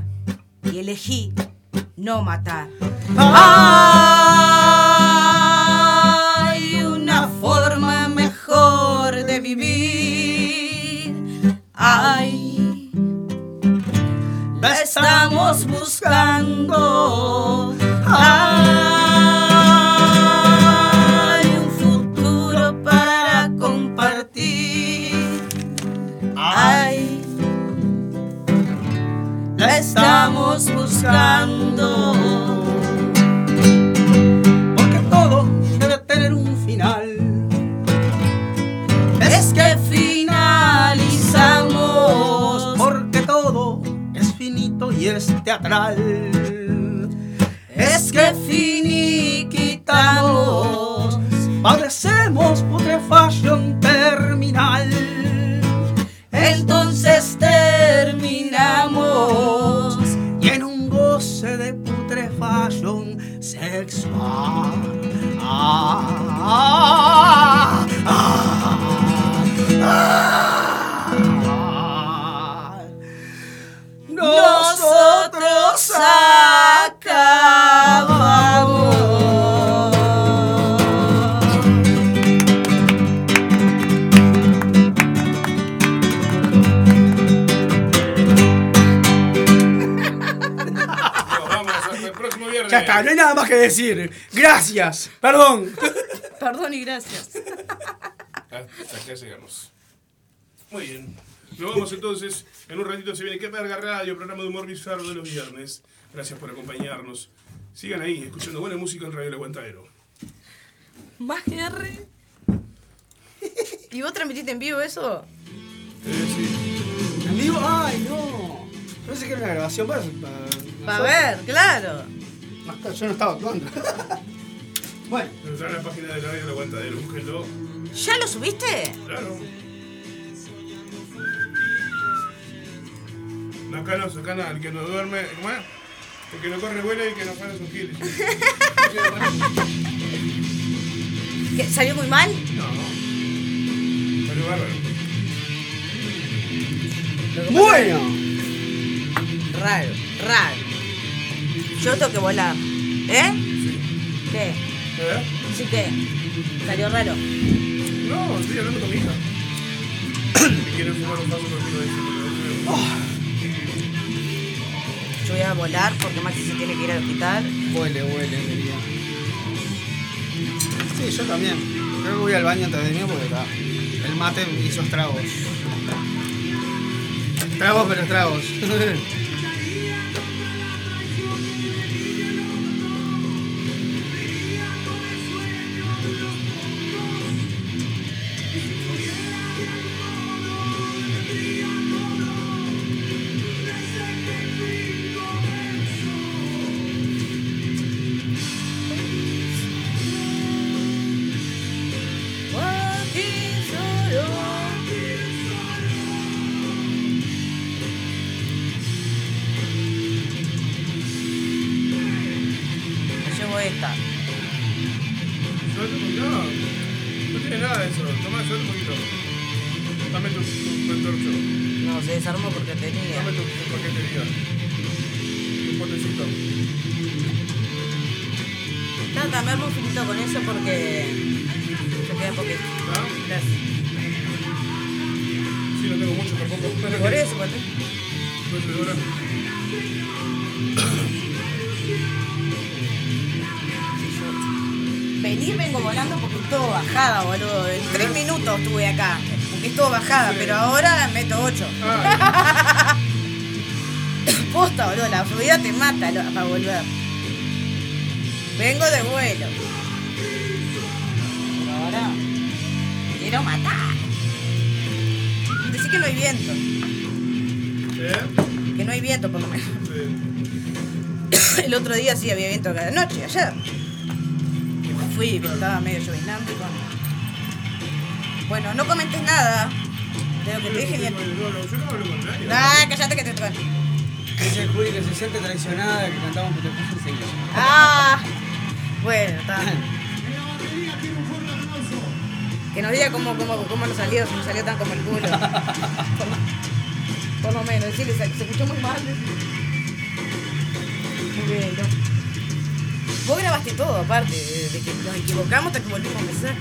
Y elegí no matar. Hay una forma mejor de vivir. Hay la estamos buscando. Hay estamos buscando. Porque todo debe tener un final. Es que finalizamos. Porque todo es finito y es teatral. Es que finiquitamos. Padecemos putrefacción terminal. Entonces terminamos. Ah, ah, ah, ah. Nosotros está, no hay nada más que decir. Gracias. Perdón. *laughs* Perdón y gracias. Hasta acá llegamos. Muy bien. Nos vamos entonces. En un ratito se viene Que Verga Radio, programa de humor bizarro de los viernes. Gracias por acompañarnos. Sigan ahí, escuchando buena música en Radio El Aguantadero. Más R. ¿Y vos transmitiste en vivo eso? Eh, sí. ¿En vivo? Ay, no. Pensé que era una grabación para. Va a ver, claro. Yo no estaba actuando. *laughs* bueno. Entrar la página de radio la cuenta de ¿Ya lo subiste? Claro. No cana, su cana, el que no duerme. ¿Cómo es? El que no corre vuela y el que no para sus giles. *laughs* ¿Qué, ¿Salió muy mal? No, no. Salió bárbaro. Bueno. Raro, raro. Yo tengo que volar. ¿Eh? ¿Qué? ¿Eh? ¿Sí qué? ¿Salió raro? No, estoy hablando con mi hija. Que quiere fumar un paso conmigo eso. Yo voy a volar porque Maxi se tiene que ir al hospital. Huele, huele, querida. Sí, yo también. Creo que voy al baño antes de mí porque está. El mate hizo estragos. Tragos, pero estragos. *laughs* volver. Vengo de vuelo. Pero ahora quiero matar. Decí que no hay viento. ¿eh? Que no hay viento, por lo menos. Sí. El otro día sí había viento cada noche, ayer. Fui, pero estaba medio lloviznando y bueno. Bueno, no comentes nada de lo que te dije ni a ti. No, no, yo no hablo con nadie. Ah, cállate que te tocan. Dice Juli que se siente traicionada, que cantamos te puso enseguida. Ah, bueno, está. Que nos diga cómo, cómo, cómo nos salió, si nos salió tan como el culo. Por, *laughs* lo- por lo menos, decirle, se, se escuchó muy mal. Muy bien, ¿no? Vos grabaste todo, aparte, de, de que nos equivocamos hasta que volvimos a empezar.